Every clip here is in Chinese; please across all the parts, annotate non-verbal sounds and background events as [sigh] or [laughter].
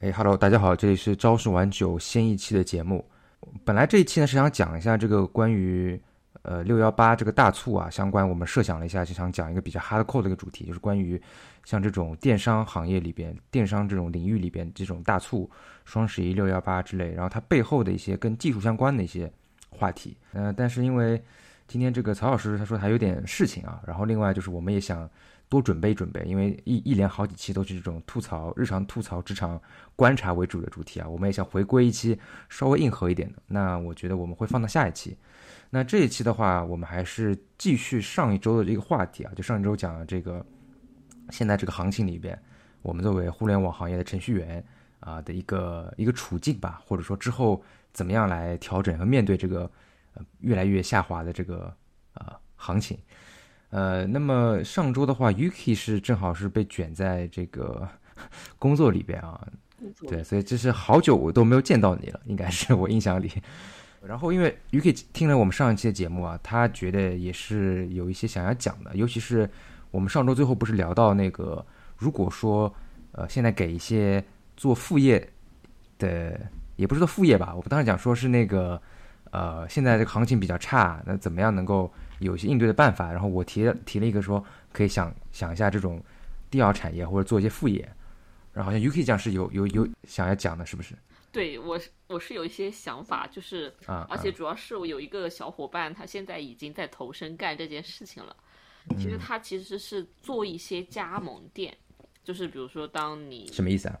哎，Hello，大家好，这里是招数晚九新一期的节目。本来这一期呢是想讲一下这个关于呃六幺八这个大促啊相关，我们设想了一下，就想讲一个比较 hardcore 的一个主题，就是关于像这种电商行业里边、电商这种领域里边这种大促、双十一、六幺八之类，然后它背后的一些跟技术相关的一些话题。呃，但是因为今天这个曹老师他说还有点事情啊，然后另外就是我们也想。多准备准备，因为一一连好几期都是这种吐槽、日常吐槽、职场观察为主的主题啊，我们也想回归一期稍微硬核一点的。那我觉得我们会放到下一期。那这一期的话，我们还是继续上一周的这个话题啊，就上一周讲的这个现在这个行情里边，我们作为互联网行业的程序员啊的一个一个处境吧，或者说之后怎么样来调整和面对这个呃越来越下滑的这个呃行情。呃，那么上周的话，Yuki 是正好是被卷在这个 [laughs] 工作里边啊，对，所以这是好久我都没有见到你了，应该是我印象里。[laughs] 然后因为 Yuki 听了我们上一期的节目啊，他觉得也是有一些想要讲的，尤其是我们上周最后不是聊到那个，如果说呃现在给一些做副业的，也不是做副业吧，我们当时讲说是那个呃现在这个行情比较差，那怎么样能够？有一些应对的办法，然后我提了提了一个说，可以想想一下这种第二产业或者做一些副业，然后好像 UK 讲是有有有想要讲的，是不是？对我是我是有一些想法，就是啊，而且主要是我有一个小伙伴，他现在已经在投身干这件事情了。其实他其实是做一些加盟店，就是比如说当你什么意思啊？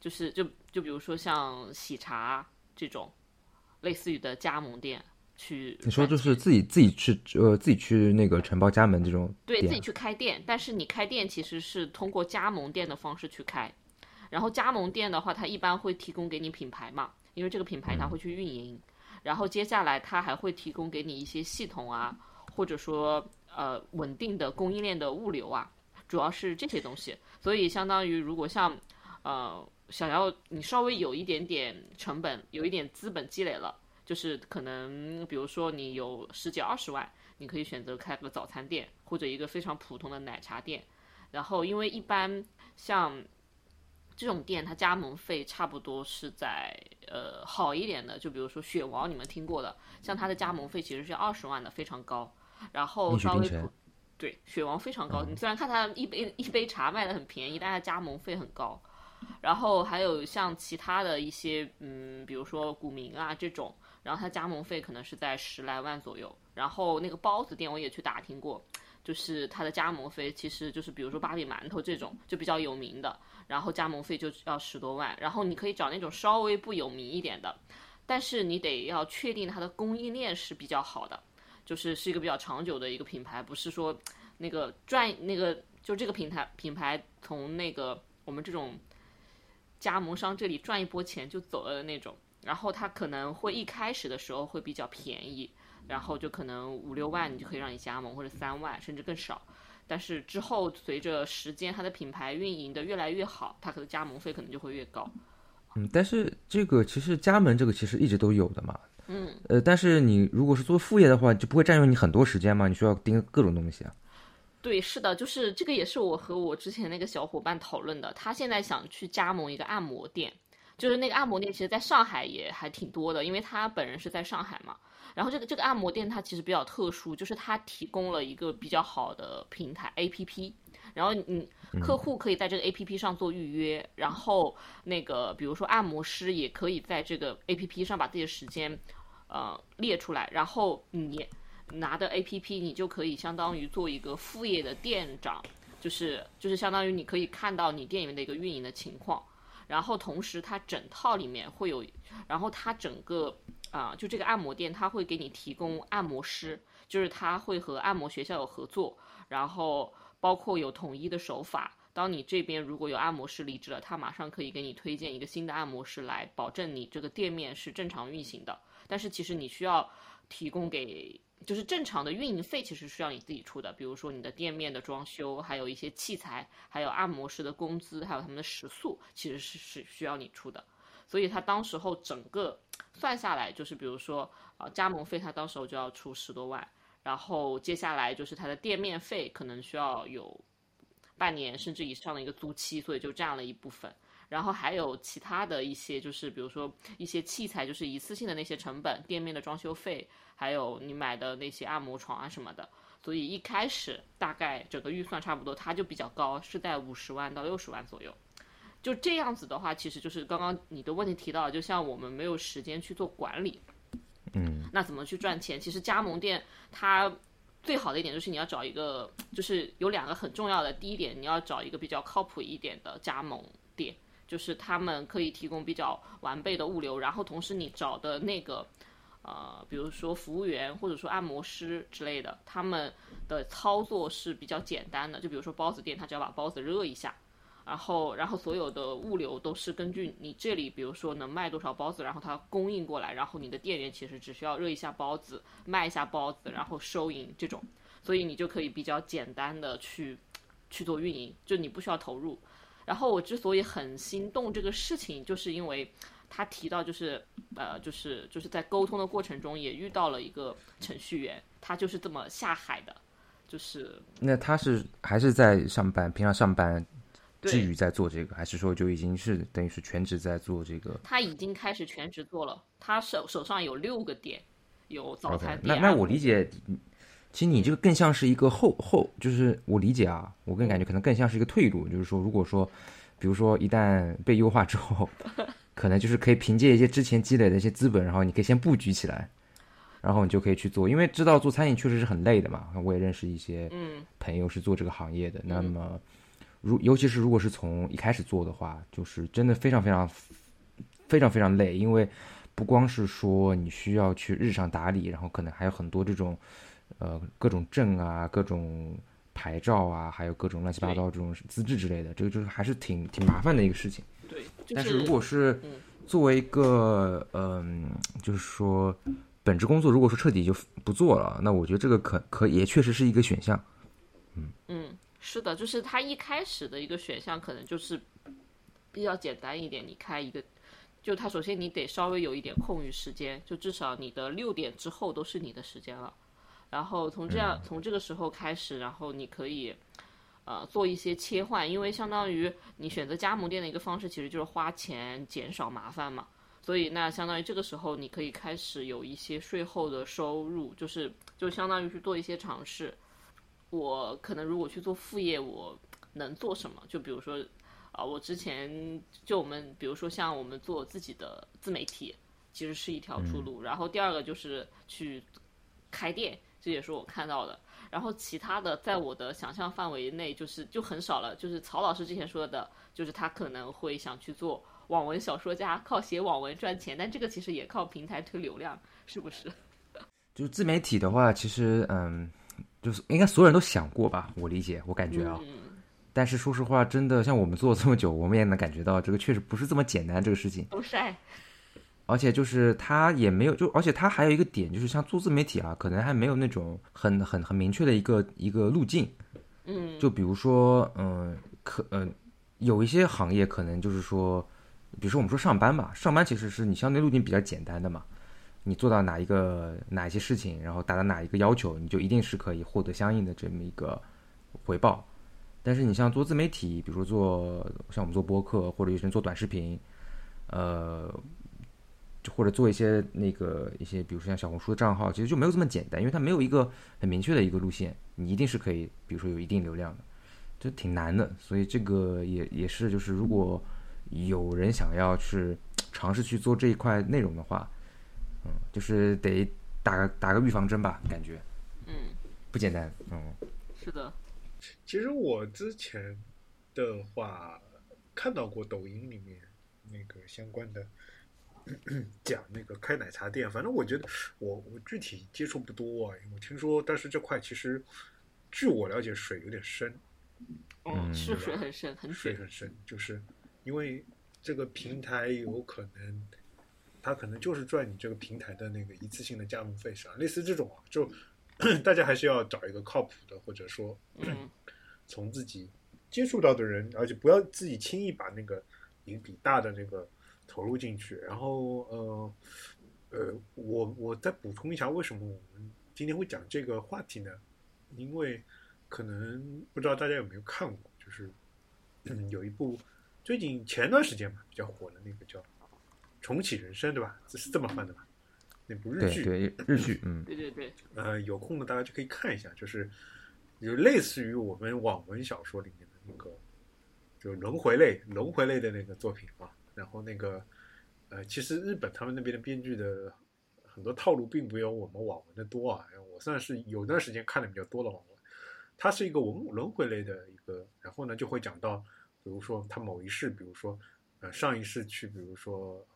就是就就比如说像喜茶这种类似于的加盟店。去你说就是自己自己去呃自己去那个承包加盟这种对自己去开店，但是你开店其实是通过加盟店的方式去开，然后加盟店的话，它一般会提供给你品牌嘛，因为这个品牌它会去运营，然后接下来它还会提供给你一些系统啊，或者说呃稳定的供应链的物流啊，主要是这些东西，所以相当于如果像呃想要你稍微有一点点成本，有一点资本积累了。就是可能，比如说你有十几二十万，你可以选择开个早餐店或者一个非常普通的奶茶店。然后，因为一般像这种店，它加盟费差不多是在呃好一点的，就比如说雪王，你们听过的，像它的加盟费其实是二十万的，非常高。然后稍微对雪王非常高，你虽然看它一杯一杯茶卖的很便宜，但它加盟费很高。然后还有像其他的一些，嗯，比如说古茗啊这种。然后它加盟费可能是在十来万左右，然后那个包子店我也去打听过，就是它的加盟费其实就是比如说芭比馒头这种就比较有名的，然后加盟费就要十多万，然后你可以找那种稍微不有名一点的，但是你得要确定它的供应链是比较好的，就是是一个比较长久的一个品牌，不是说那个赚那个就这个平台品牌从那个我们这种加盟商这里赚一波钱就走了的那种。然后它可能会一开始的时候会比较便宜，然后就可能五六万你就可以让你加盟，或者三万甚至更少。但是之后随着时间，它的品牌运营的越来越好，它可能加盟费可能就会越高。嗯，但是这个其实加盟这个其实一直都有的嘛。嗯。呃，但是你如果是做副业的话，就不会占用你很多时间嘛？你需要盯各种东西啊。对，是的，就是这个也是我和我之前那个小伙伴讨论的，他现在想去加盟一个按摩店。就是那个按摩店，其实在上海也还挺多的，因为他本人是在上海嘛。然后这个这个按摩店它其实比较特殊，就是它提供了一个比较好的平台 APP，然后你客户可以在这个 APP 上做预约，然后那个比如说按摩师也可以在这个 APP 上把自己的时间呃列出来，然后你拿的 APP 你就可以相当于做一个副业的店长，就是就是相当于你可以看到你店里面的一个运营的情况。然后同时，它整套里面会有，然后它整个啊，就这个按摩店，它会给你提供按摩师，就是它会和按摩学校有合作，然后包括有统一的手法。当你这边如果有按摩师离职了，他马上可以给你推荐一个新的按摩师来，保证你这个店面是正常运行的。但是其实你需要提供给。就是正常的运营费其实需要你自己出的，比如说你的店面的装修，还有一些器材，还有按摩师的工资，还有他们的食宿，其实是是需要你出的。所以他当时候整个算下来，就是比如说啊加盟费，他当时候就要出十多万，然后接下来就是他的店面费可能需要有半年甚至以上的一个租期，所以就占了一部分。然后还有其他的一些，就是比如说一些器材，就是一次性的那些成本，店面的装修费，还有你买的那些按摩床啊什么的。所以一开始大概整个预算差不多，它就比较高，是在五十万到六十万左右。就这样子的话，其实就是刚刚你的问题提到，就像我们没有时间去做管理，嗯，那怎么去赚钱？其实加盟店它最好的一点就是你要找一个，就是有两个很重要的。第一点，你要找一个比较靠谱一点的加盟店，就是他们可以提供比较完备的物流，然后同时你找的那个。呃，比如说服务员或者说按摩师之类的，他们的操作是比较简单的。就比如说包子店，他只要把包子热一下，然后然后所有的物流都是根据你这里，比如说能卖多少包子，然后它供应过来，然后你的店员其实只需要热一下包子，卖一下包子，然后收银这种，所以你就可以比较简单的去去做运营，就你不需要投入。然后我之所以很心动这个事情，就是因为。他提到就是，呃，就是就是在沟通的过程中也遇到了一个程序员，他就是这么下海的，就是。那他是还是在上班，平常上班至于在做这个，还是说就已经是等于是全职在做这个？他已经开始全职做了，他手手上有六个点，有早餐店。那那我理解，其实你这个更像是一个后后，就是我理解啊，我个人感觉可能更像是一个退路，就是说，如果说，比如说一旦被优化之后。[laughs] 可能就是可以凭借一些之前积累的一些资本，然后你可以先布局起来，然后你就可以去做。因为知道做餐饮确实是很累的嘛，我也认识一些朋友是做这个行业的。那么，如尤其是如果是从一开始做的话，就是真的非常非常非常非常累，因为不光是说你需要去日常打理，然后可能还有很多这种呃各种证啊、各种牌照啊，还有各种乱七八糟这种资质之类的，这个就是还是挺挺麻烦的一个事情。对，但是如果是作为一个嗯，就是说本职工作，如果说彻底就不做了，那我觉得这个可可也确实是一个选项。嗯嗯，是的，就是他一开始的一个选项可能就是比较简单一点，你开一个，就他首先你得稍微有一点空余时间，就至少你的六点之后都是你的时间了，然后从这样从这个时候开始，然后你可以。呃，做一些切换，因为相当于你选择加盟店的一个方式，其实就是花钱减少麻烦嘛。所以那相当于这个时候，你可以开始有一些税后的收入，就是就相当于去做一些尝试。我可能如果去做副业，我能做什么？就比如说，啊，我之前就我们比如说像我们做自己的自媒体，其实是一条出路。然后第二个就是去开店，这也是我看到的。然后其他的，在我的想象范围内，就是就很少了。就是曹老师之前说的，就是他可能会想去做网文小说家，靠写网文赚钱。但这个其实也靠平台推流量，是不是？[laughs] 就是自媒体的话，其实嗯，就是应该所有人都想过吧？我理解，我感觉啊。但是说实话，真的像我们做了这么久，我们也能感觉到这个确实不是这么简单这个事情。都晒。而且就是他也没有，就而且他还有一个点，就是像做自媒体啊，可能还没有那种很很很明确的一个一个路径。嗯，就比如说，嗯，可嗯，有一些行业可能就是说，比如说我们说上班吧，上班其实是你相对路径比较简单的嘛，你做到哪一个哪一些事情，然后达到哪一个要求，你就一定是可以获得相应的这么一个回报。但是你像做自媒体，比如说做像我们做播客，或者有些人做短视频，呃。就或者做一些那个一些，比如说像小红书的账号，其实就没有这么简单，因为它没有一个很明确的一个路线，你一定是可以，比如说有一定流量的，就挺难的。所以这个也也是，就是如果有人想要去尝试去做这一块内容的话，嗯，就是得打个打个预防针吧，感觉，嗯，不简单，嗯，是的。其实我之前的话看到过抖音里面那个相关的。[clears throat] 讲那个开奶茶店，反正我觉得我我具体接触不多啊，我听说，但是这块其实据我了解水有点深，嗯，是水很深，很水很深，就是因为这个平台有可能，他可能就是赚你这个平台的那个一次性的加盟费上，类似这种啊，就 [clears throat] 大家还是要找一个靠谱的，或者说 [clears throat] 从自己接触到的人，而且不要自己轻易把那个一笔大的那个。投入进去，然后呃呃，我我再补充一下，为什么我们今天会讲这个话题呢？因为可能不知道大家有没有看过，就是 [clears throat] 有一部最近前段时间吧比较火的那个叫《重启人生》，对吧？这是这么翻的吧？那部日剧，对对，日剧，嗯，对对对，呃，有空的大家就可以看一下，就是有类似于我们网文小说里面的那个，就轮回类、轮回类的那个作品嘛。然后那个，呃，其实日本他们那边的编剧的很多套路并没有我们网文的多啊。我算是有段时间看的比较多的网文，它是一个文轮回类的一个，然后呢就会讲到，比如说他某一世，比如说呃上一世去，比如说。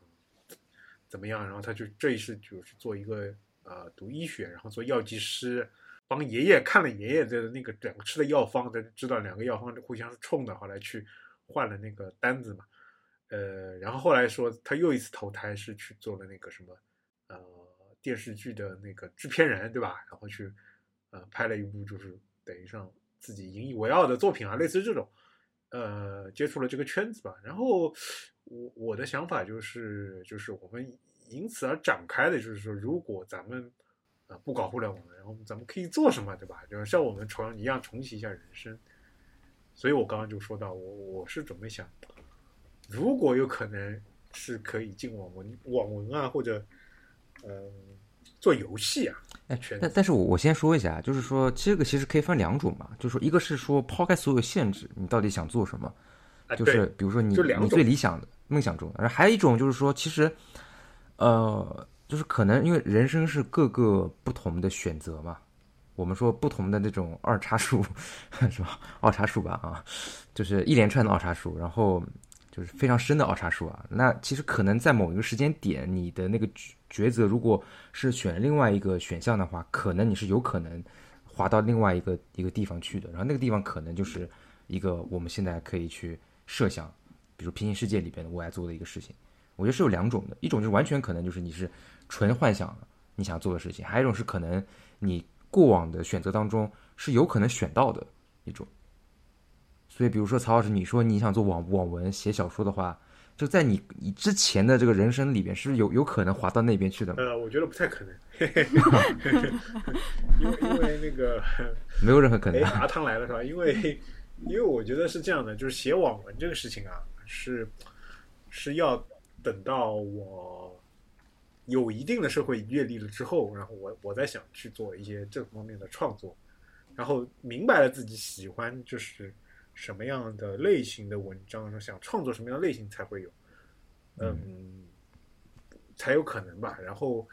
怎么样？然后他就这一世就是做一个呃读医学，然后做药剂师，帮爷爷看了爷爷的那个两个吃的药方，他知道两个药方互相是冲的，后来去换了那个单子嘛。呃，然后后来说他又一次投胎是去做了那个什么呃电视剧的那个制片人，对吧？然后去呃拍了一部就是等于上自己引以为傲的作品啊，类似这种，呃，接触了这个圈子吧。然后我我的想法就是就是我们。因此而展开的，就是说，如果咱们啊不搞互联网了，然后咱们可以做什么，对吧？就是像我们重一样重启一下人生。所以我刚刚就说到，我我是准备想，如果有可能是可以进网文网文啊，或者嗯做游戏啊。哎，但但是我我先说一下，就是说这个其实可以分两种嘛，就是说一个是说抛开所有限制，你到底想做什么？就是比如说你你最理想的梦想中，然后还有一种就是说其实。呃，就是可能因为人生是各个不同的选择嘛，我们说不同的那种二叉树，[laughs] 是吧？二叉树吧，啊，就是一连串的二叉树，然后就是非常深的奥叉树啊。那其实可能在某一个时间点，你的那个抉择，如果是选另外一个选项的话，可能你是有可能滑到另外一个一个地方去的。然后那个地方可能就是一个我们现在可以去设想，比如平行世界里边我爱做的一个事情。我觉得是有两种的，一种就是完全可能就是你是纯幻想你想做的事情，还有一种是可能你过往的选择当中是有可能选到的一种。所以，比如说曹老师，你说你想做网网文写小说的话，就在你你之前的这个人生里边，是有有可能滑到那边去的？呃，我觉得不太可能，[laughs] 因为因为那个没有任何可能。阿汤来了是吧？因为因为我觉得是这样的，就是写网文这个事情啊，是是要。等到我有一定的社会阅历了之后，然后我我再想去做一些这方面的创作，然后明白了自己喜欢就是什么样的类型的文章，想创作什么样类型才会有，嗯，才有可能吧。然后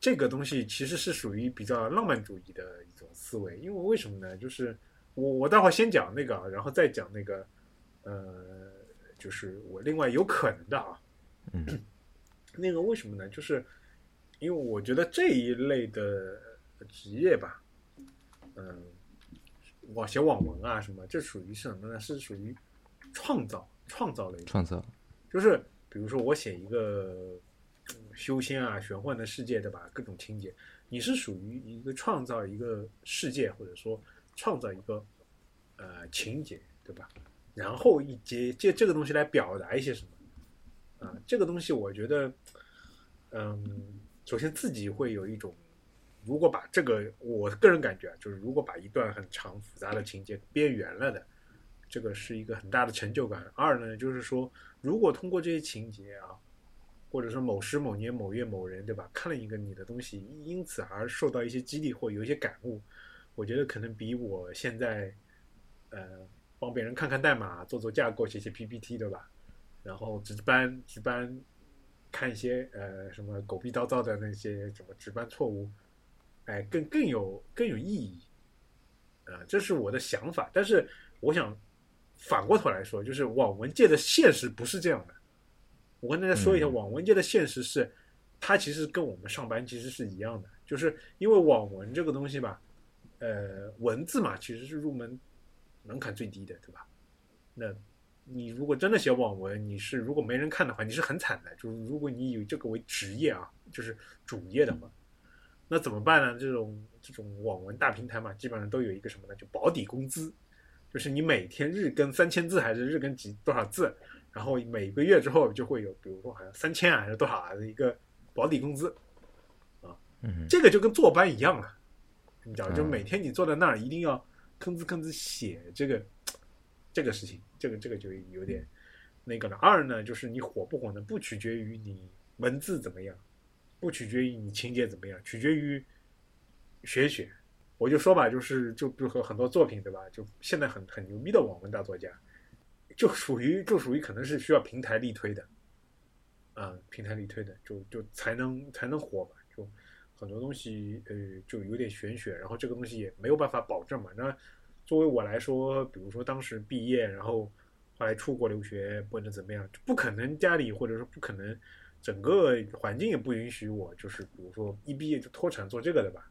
这个东西其实是属于比较浪漫主义的一种思维，因为为什么呢？就是我我待会儿先讲那个，然后再讲那个，呃，就是我另外有可能的啊。嗯，[clears throat] 那个为什么呢？就是因为我觉得这一类的职业吧，嗯，网写网文啊什么，这属于是什么呢？是属于创造创造类。创造，就是比如说我写一个修仙啊玄幻的世界，对吧？各种情节，你是属于一个创造一个世界，或者说创造一个呃情节，对吧？然后以借借这个东西来表达一些什么。啊，这个东西我觉得，嗯，首先自己会有一种，如果把这个，我个人感觉啊，就是如果把一段很长复杂的情节编圆了的，这个是一个很大的成就感。二呢，就是说，如果通过这些情节啊，或者说某时某年某月某人，对吧，看了一个你的东西，因此而受到一些激励或有一些感悟，我觉得可能比我现在，呃，帮别人看看代码、做做架构、写写 PPT，对吧？然后值班值班，看一些呃什么狗屁叨叨的那些什么值班错误，哎，更更有更有意义，啊，这是我的想法。但是我想反过头来说，就是网文界的现实不是这样的。我跟大家说一下，网文界的现实是，它其实跟我们上班其实是一样的，就是因为网文这个东西吧，呃，文字嘛，其实是入门门槛最低的，对吧？那。你如果真的写网文，你是如果没人看的话，你是很惨的。就是如果你以这个为职业啊，就是主业的话，那怎么办呢？这种这种网文大平台嘛，基本上都有一个什么呢？就保底工资，就是你每天日更三千字还是日更几多少字，然后每个月之后就会有，比如说好像三千啊还是多少啊的一个保底工资啊，这个就跟坐班一样了，你知道，就每天你坐在那儿一定要吭哧吭哧写这个。这个事情，这个这个就有点，那个了，二呢就是你火不火呢，不取决于你文字怎么样，不取决于你情节怎么样，取决于玄学。我就说吧，就是就比如说很多作品对吧？就现在很很牛逼的网文大作家，就属于就属于可能是需要平台力推的，啊，平台力推的，就就才能才能火吧。就很多东西呃就有点玄学，然后这个东西也没有办法保证嘛。那作为我来说，比如说当时毕业，然后后来出国留学或者怎么样，就不可能家里或者说不可能整个环境也不允许我，就是比如说一毕业就脱产做这个的吧。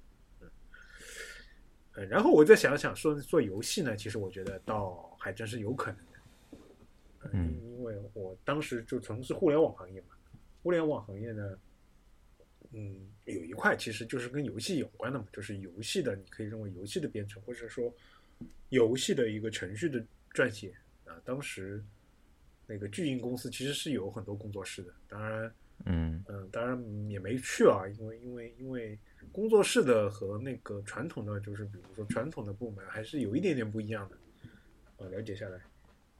嗯，然后我再想想说做游戏呢，其实我觉得倒还真是有可能的，呃嗯因为我当时就从事互联网行业嘛，互联网行业呢，嗯，有一块其实就是跟游戏有关的嘛，就是游戏的，你可以认为游戏的编程，或者说游戏的一个程序的撰写啊，当时那个巨鹰公司其实是有很多工作室的，当然。嗯嗯，当然也没去啊，因为因为因为工作室的和那个传统的，就是比如说传统的部门还是有一点点不一样的。啊，了解下来，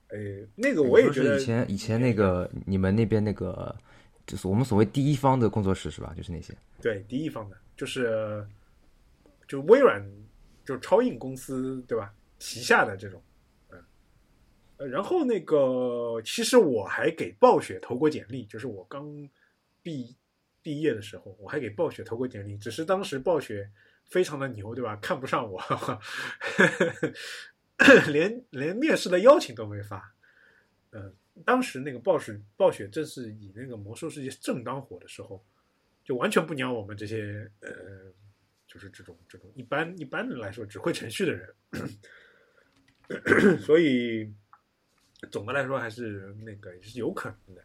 呃，那个我也觉得以前以前那个你们那边那个，就是我们所谓第一方的工作室是吧？就是那些。对第一方的，就是就微软就超硬公司对吧？旗下的这种，嗯，呃，然后那个其实我还给暴雪投过简历，就是我刚毕毕业的时候，我还给暴雪投过简历，只是当时暴雪非常的牛，对吧？看不上我，[laughs] 连连面试的邀请都没发。嗯、当时那个暴雪暴雪正是以那个魔兽世界正当火的时候，就完全不鸟我们这些呃，就是这种这种一般一般人来说只会程序的人，[coughs] 所以总的来说还是那个是有可能的。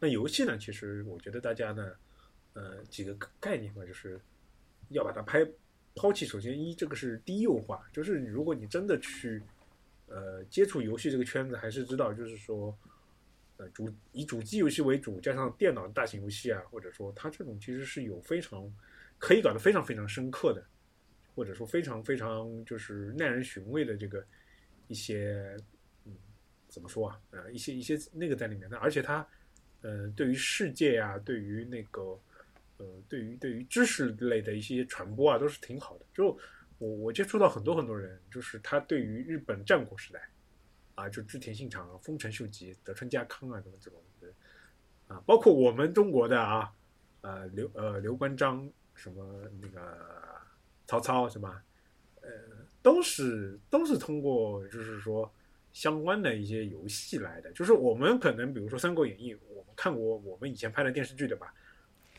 那游戏呢，其实我觉得大家呢，呃，几个概念嘛，就是要把它拍抛弃。首先一，这个是低幼化，就是如果你真的去呃接触游戏这个圈子，还是知道就是说。呃，主以主机游戏为主，加上电脑大型游戏啊，或者说它这种其实是有非常可以搞得非常非常深刻的，或者说非常非常就是耐人寻味的这个一些嗯怎么说啊呃一些一些那个在里面的，而且它呃对于世界啊，对于那个呃对于对于知识类的一些传播啊都是挺好的。就我我接触到很多很多人，就是他对于日本战国时代。啊，就织田信长、丰臣秀吉、德川家康啊，什么这种的啊，包括我们中国的啊，呃刘呃刘关张什么那个曹操是吧？呃，都是都是通过就是说相关的一些游戏来的。就是我们可能比如说《三国演义》，我们看过我们以前拍的电视剧对吧？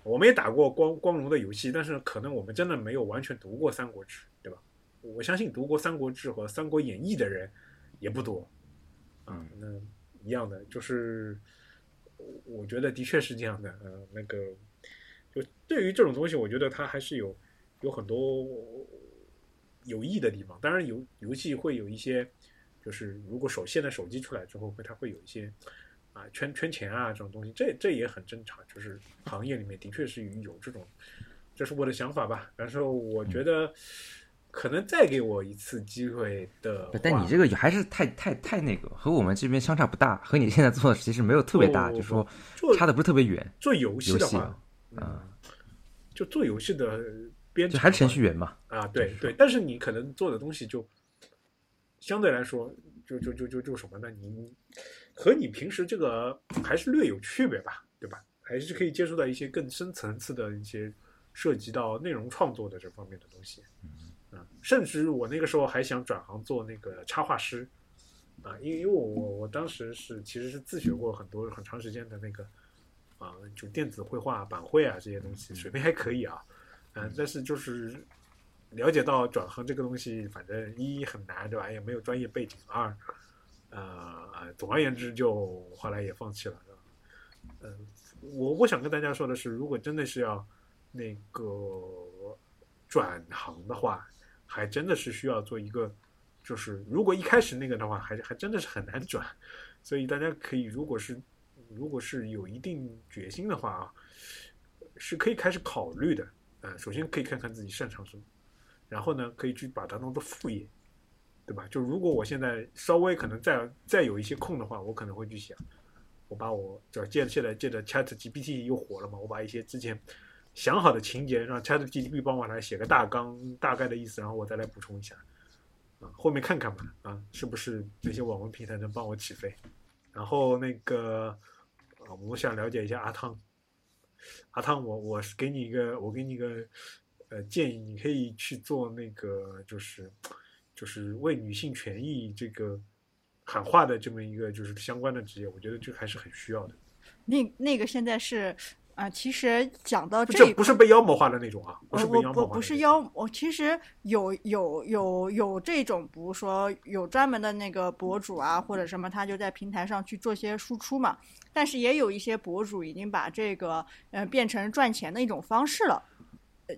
我们也打过光光荣的游戏，但是可能我们真的没有完全读过《三国志》，对吧？我相信读过《三国志》和《三国演义》的人也不多。啊，那一样的，就是我觉得的确是这样的。呃，那个就对于这种东西，我觉得它还是有有很多有益的地方。当然，游游戏会有一些，就是如果手现在手机出来之后，会它会有一些啊圈圈钱啊这种东西，这这也很正常。就是行业里面的确是有这种，这是我的想法吧。但是我觉得。可能再给我一次机会的，但你这个还是太太太那个，和我们这边相差不大，和你现在做的其实没有特别大，就是说差的不是特别远。做游戏的话，啊，就做游戏的编就还是程序员嘛。啊，对对，但是你可能做的东西就相对来说，就就就就就什么呢？你和你平时这个还是略有区别吧，对吧？还是可以接触到一些更深层次的一些涉及到内容创作的这方面的东西。啊，甚至我那个时候还想转行做那个插画师，啊，因为因为我我我当时是其实是自学过很多很长时间的那个啊，就电子绘画、板绘啊这些东西，水平还可以啊，嗯、但是就是了解到转行这个东西，反正一很难，对吧？也没有专业背景，二呃，总而言之就后来也放弃了，对吧？嗯、我我想跟大家说的是，如果真的是要那个转行的话，还真的是需要做一个，就是如果一开始那个的话，还还真的是很难转，所以大家可以，如果是如果是有一定决心的话啊，是可以开始考虑的。呃，首先可以看看自己擅长什么，然后呢，可以去把它当做副业，对吧？就如果我现在稍微可能再再有一些空的话，我可能会去想，我把我就借现在借着 Chat GPT 又火了嘛，我把一些之前想好的情节让 Chat GPT 帮我来写个大纲，大概的意思，然后我再来补充一下。啊，后面看看吧，啊，是不是那些网文平台能帮我起飞？然后那个，啊，我想了解一下阿汤，阿汤，我我是给你一个，我给你一个，呃，建议，你可以去做那个，就是就是为女性权益这个喊话的这么一个就是相关的职业，我觉得这还是很需要的。那那个现在是。啊，其实讲到这，不是被妖魔化的那种啊，不是被妖魔化。不不是妖，我其实有有有有这种，比如说有专门的那个博主啊，或者什么，他就在平台上去做些输出嘛。但是也有一些博主已经把这个呃变成赚钱的一种方式了，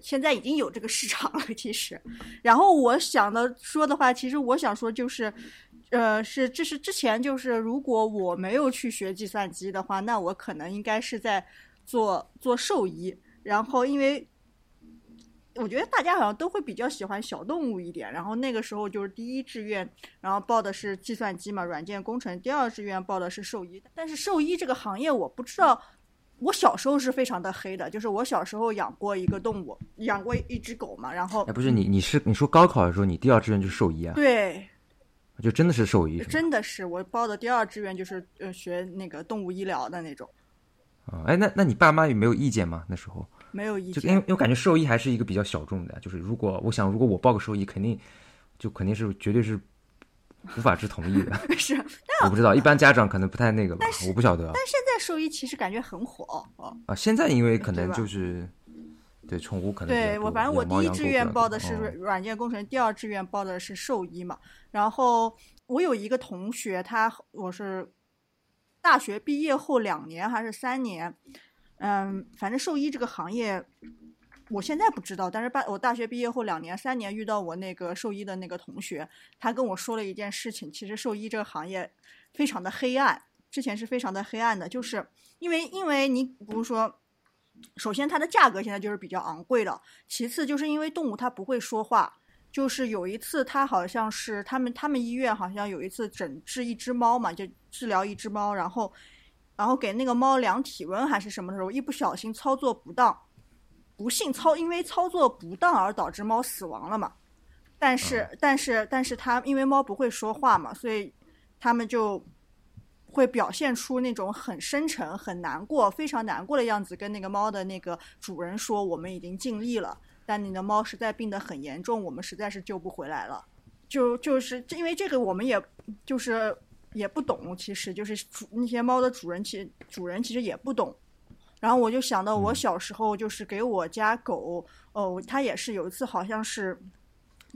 现在已经有这个市场了。其实，然后我想的说的话，其实我想说就是，呃，是这是之前就是如果我没有去学计算机的话，那我可能应该是在。做做兽医，然后因为我觉得大家好像都会比较喜欢小动物一点，然后那个时候就是第一志愿，然后报的是计算机嘛，软件工程；第二志愿报的是兽医。但是兽医这个行业我不知道，我小时候是非常的黑的，就是我小时候养过一个动物，养过一只狗嘛，然后哎，不是你，你是你说高考的时候你第二志愿就是兽医啊？对，就真的是兽医，真的是我报的第二志愿就是呃学那个动物医疗的那种。啊，哎，那那你爸妈有没有意见吗？那时候没有意见，就因为因为我感觉兽医还是一个比较小众的，就是如果我想如果我报个兽医，肯定就肯定是绝对是无法之同意的。[laughs] 是，我不知道，一般家长可能不太那个吧，我不晓得。但现在兽医其实感觉很火哦。啊，现在因为可能就是对宠物可能对我反正我第一志愿报的是软件工程，第二志愿报的是兽医嘛。然后我有一个同学，他我是。大学毕业后两年还是三年，嗯，反正兽医这个行业，我现在不知道。但是大我大学毕业后两年、三年遇到我那个兽医的那个同学，他跟我说了一件事情。其实兽医这个行业非常的黑暗，之前是非常的黑暗的，就是因为因为你比如说，首先它的价格现在就是比较昂贵的，其次就是因为动物它不会说话。就是有一次，他好像是他们他们医院好像有一次诊治一只猫嘛，就治疗一只猫，然后，然后给那个猫量体温还是什么的时候，一不小心操作不当，不幸操因为操作不当而导致猫死亡了嘛。但是但是但是他因为猫不会说话嘛，所以他们就会表现出那种很深沉、很难过、非常难过的样子，跟那个猫的那个主人说：“我们已经尽力了。”但你的猫实在病得很严重，我们实在是救不回来了。就就是因为这个，我们也就是也不懂，其实就是主那些猫的主人，其实主人其实也不懂。然后我就想到我小时候，就是给我家狗，哦，它也是有一次好像是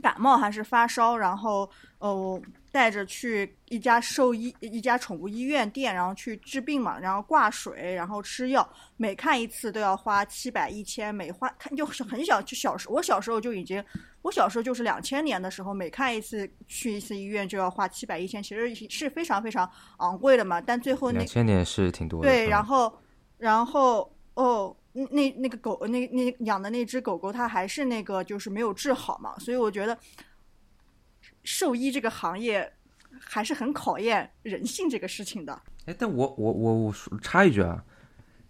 感冒还是发烧，然后哦。带着去一家兽医、一家宠物医院店，然后去治病嘛，然后挂水，然后吃药，每看一次都要花七百一千，每花看就是很小，就小时我小时候就已经，我小时候就是两千年的时候，每看一次去一次医院就要花七百一千，其实是非常非常昂贵的嘛。但最后那两千年是挺多的。对，然后然后哦，那那个狗那那养的那只狗狗，它还是那个就是没有治好嘛，所以我觉得。兽医这个行业还是很考验人性这个事情的。哎，但我我我我插一句啊，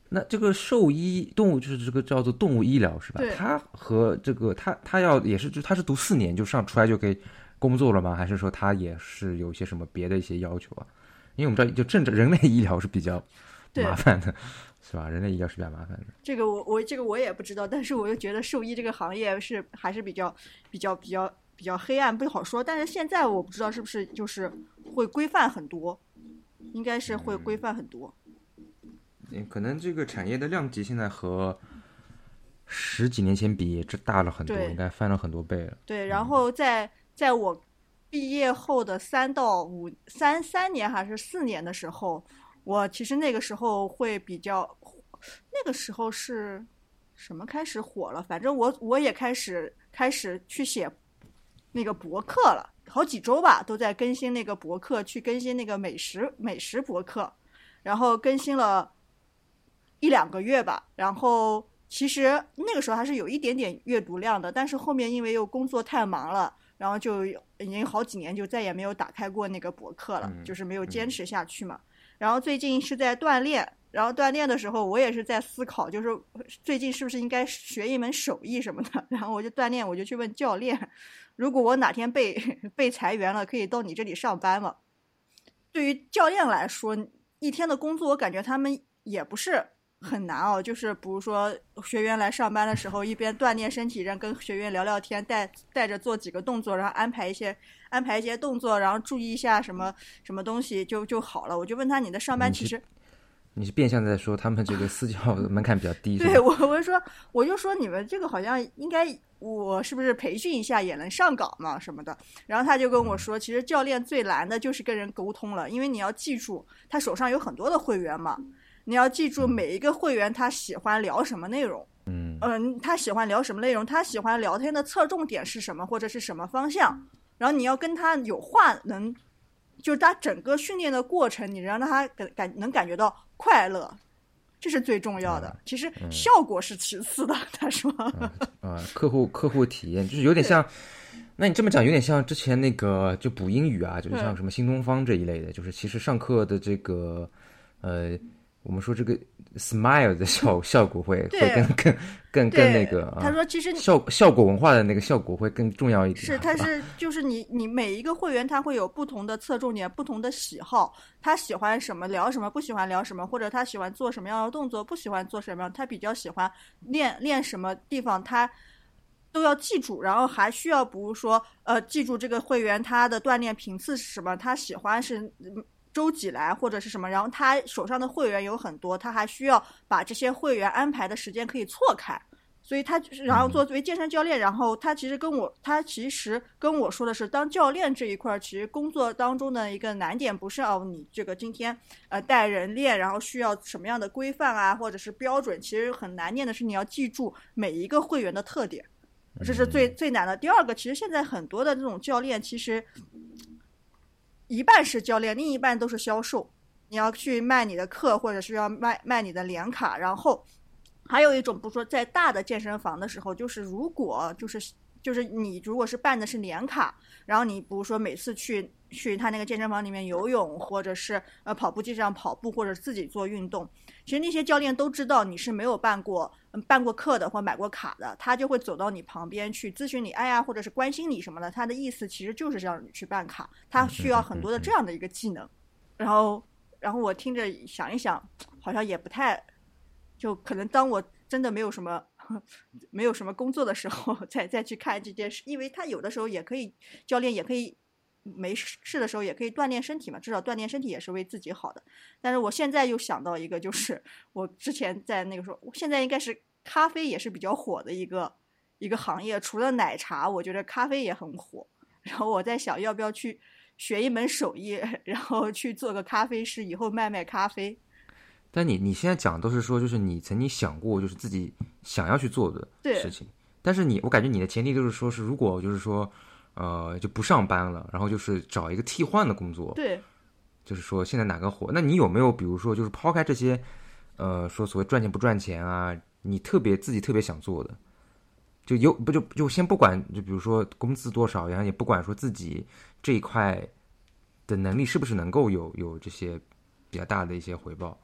那这个兽医动物就是这个叫做动物医疗是吧？他和这个他他要也是就他是读四年就上出来就可以工作了吗？还是说他也是有一些什么别的一些要求啊？因为我们知道就正常人类医疗是比较麻烦的，是吧？人类医疗是比较麻烦的。这个我我这个我也不知道，但是我又觉得兽医这个行业是还是比较比较比较。比较黑暗不好说，但是现在我不知道是不是就是会规范很多，应该是会规范很多。嗯，可能这个产业的量级现在和十几年前比这大了很多，应该翻了很多倍了。对，然后在在我毕业后的三到五三三年还是四年的时候，我其实那个时候会比较，那个时候是什么开始火了？反正我我也开始开始去写。那个博客了好几周吧，都在更新那个博客，去更新那个美食美食博客，然后更新了一两个月吧。然后其实那个时候还是有一点点阅读量的，但是后面因为又工作太忙了，然后就已经好几年就再也没有打开过那个博客了，就是没有坚持下去嘛。然后最近是在锻炼，然后锻炼的时候我也是在思考，就是最近是不是应该学一门手艺什么的。[laughs] 然后我就锻炼，我就去问教练，如果我哪天被被裁员了，可以到你这里上班吗？对于教练来说，一天的工作我感觉他们也不是很难哦，就是比如说学员来上班的时候，一边锻炼身体，然后跟学员聊聊天，带带着做几个动作，然后安排一些安排一些动作，然后注意一下什么什么东西就就好了。我就问他，你的上班其实。你是变相在说他们这个私教门槛比较低？对我，我就说，我就说你们这个好像应该，我是不是培训一下也能上岗嘛什么的？然后他就跟我说，其实教练最难的就是跟人沟通了，因为你要记住他手上有很多的会员嘛，你要记住每一个会员他喜欢聊什么内容，嗯嗯，他喜欢聊什么内容，他喜欢聊天的侧重点是什么或者是什么方向，然后你要跟他有话能。就是他整个训练的过程，你让他感感能感觉到快乐，这是最重要的。其实效果是其次的。他说，啊，客户客户体验就是有点像，那你这么讲有点像之前那个就补英语啊，就是像什么新东方这一类的，就是其实上课的这个呃。我们说这个 smile 的效效果会会更更更更那个。他说其实效效果文化的那个效果会更重要一点。是，他是就是你你每一个会员他会有不同的侧重点，不同的喜好，他喜欢什么聊什么，不喜欢聊什么，或者他喜欢做什么样的动作，不喜欢做什么样，他比较喜欢练练什么地方，他都要记住，然后还需要比如说呃记住这个会员他的锻炼频次是什么，他喜欢是。周几来或者是什么，然后他手上的会员有很多，他还需要把这些会员安排的时间可以错开，所以他然后作为健身教练，然后他其实跟我他其实跟我说的是，当教练这一块儿其实工作当中的一个难点不是哦，你这个今天呃带人练，然后需要什么样的规范啊，或者是标准，其实很难念的是你要记住每一个会员的特点，这是最最难的。第二个，其实现在很多的这种教练其实。一半是教练，另一半都是销售。你要去卖你的课，或者是要卖卖你的年卡。然后还有一种，不说在大的健身房的时候，就是如果就是就是你如果是办的是年卡，然后你比如说每次去去他那个健身房里面游泳，或者是呃跑步机上跑步，或者自己做运动。其实那些教练都知道你是没有办过办过课的或买过卡的，他就会走到你旁边去咨询你，哎呀，或者是关心你什么的。他的意思其实就是让你去办卡，他需要很多的这样的一个技能。然后，然后我听着想一想，好像也不太，就可能当我真的没有什么 [laughs] 没有什么工作的时候，再再去看这件事，因为他有的时候也可以，教练也可以。没事的时候也可以锻炼身体嘛，至少锻炼身体也是为自己好的。但是我现在又想到一个，就是我之前在那个时候，我现在应该是咖啡也是比较火的一个一个行业，除了奶茶，我觉得咖啡也很火。然后我在想，要不要去学一门手艺，然后去做个咖啡师，以后卖卖咖啡。但你你现在讲都是说，就是你曾经想过，就是自己想要去做的事情。但是你，我感觉你的前提就是说，是如果就是说。呃，就不上班了，然后就是找一个替换的工作。对，就是说现在哪个火？那你有没有比如说，就是抛开这些，呃，说所谓赚钱不赚钱啊，你特别自己特别想做的，就有不就就先不管，就比如说工资多少，然后也不管说自己这一块的能力是不是能够有有这些比较大的一些回报。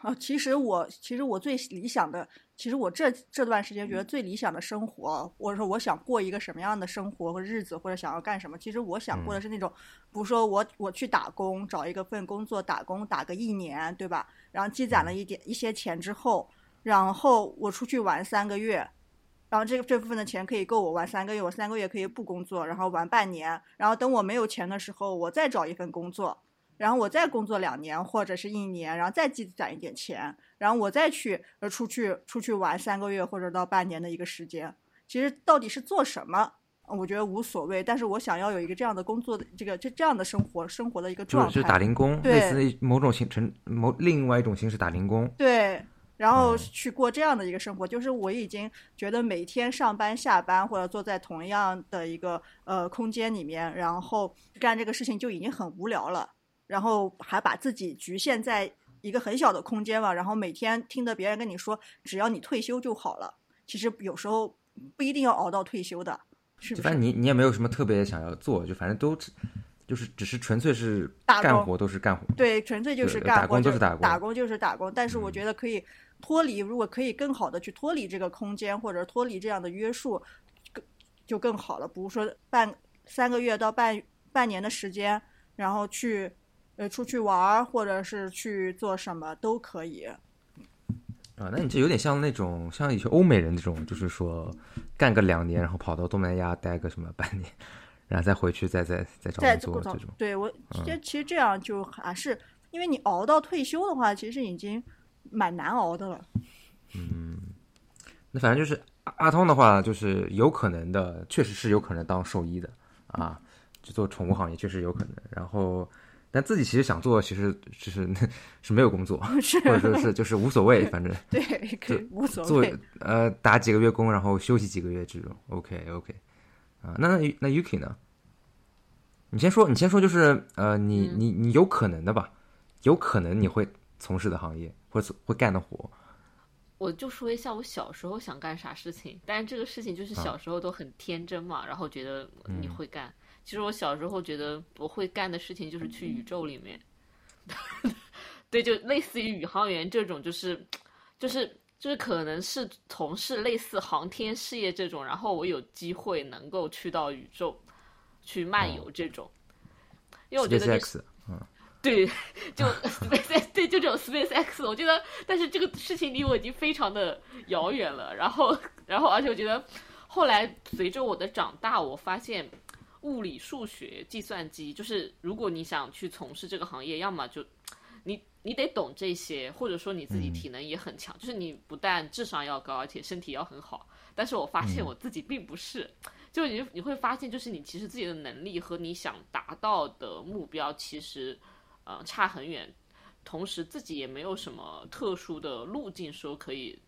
啊，其实我其实我最理想的，其实我这这段时间觉得最理想的生活，或者说我想过一个什么样的生活和日子，或者想要干什么，其实我想过的是那种，比如说我我去打工，找一个份工作打工打个一年，对吧？然后积攒了一点一些钱之后，然后我出去玩三个月，然后这个这部分的钱可以够我玩三个月，我三个月可以不工作，然后玩半年，然后等我没有钱的时候，我再找一份工作。然后我再工作两年或者是一年，然后再积攒一点钱，然后我再去呃出去出去玩三个月或者到半年的一个时间。其实到底是做什么，我觉得无所谓。但是我想要有一个这样的工作的这个这这样的生活生活的一个状态，就是打零工，类似某种形成某另外一种形式打零工。对，然后去过这样的一个生活，就是我已经觉得每天上班下班或者坐在同样的一个呃空间里面，然后干这个事情就已经很无聊了。然后还把自己局限在一个很小的空间了，然后每天听着别人跟你说，只要你退休就好了。其实有时候不一定要熬到退休的，是反正你你也没有什么特别想要做，就反正都就是只是纯粹是干活都是干活，对，纯粹就是对打干活，就是打工打工就是打工。但是我嗯觉得可以脱离，如果可以更好的去脱离这个空间，或者脱离这样的约束，更就更好了。比如说半三个月到半半年的时间，然后去呃出去玩儿，或者是去做什么都可以。啊，那你这有点像那种像一些欧美人那种，就是说干个两年，然后跑到东南亚待个什么半年，然后再回去再再再找工作这种。对我其实其实这样就还是因为你熬到退休的话，其实已经蛮难熬的了。嗯那反正就是阿阿通的话，就是有可能的，确实是有可能当兽医的啊，就做宠物行业确实有可能。然后，但自己其实想做，其实就是 [laughs] 是没有工作，[laughs] 是，或者说是就是无所谓，反正对，可以无所谓做。呃打几个月工，然后休息几个月这种。OK OK，啊，那那那 Yuki 呢？你先说，你先说，就是呃，你你你有可能的吧？有可能你会从事的行业，或者会干的活。我就说一下我小时候想干啥事情，但是这个事情就是小时候都很天真嘛，然后觉得你会干。其实我小时候觉得我会干的事情就是去宇宙里面，[laughs] 对，就类似于宇航员这种，就是就是就是可能是从事类似航天事业这种，然后我有机会能够去到宇宙去漫游这种，因为我觉得这 SpaceX，对，[laughs] 就 Space 对，就这种 Space X，我觉得，但是这个事情离我已经非常的遥远了。然后，然后，而且我觉得，后来随着我的长大，我发现物理、数学、计算机，就是如果你想去从事这个行业，要么就你你得懂这些，或者说你自己体能也很强，就是你不但智商要高，而且身体要很好。但是我发现我自己并不是，就你你会发现，就是你其实自己的能力和你想达到的目标，其实呃差很远，同时自己也没有什么特殊的路径说可以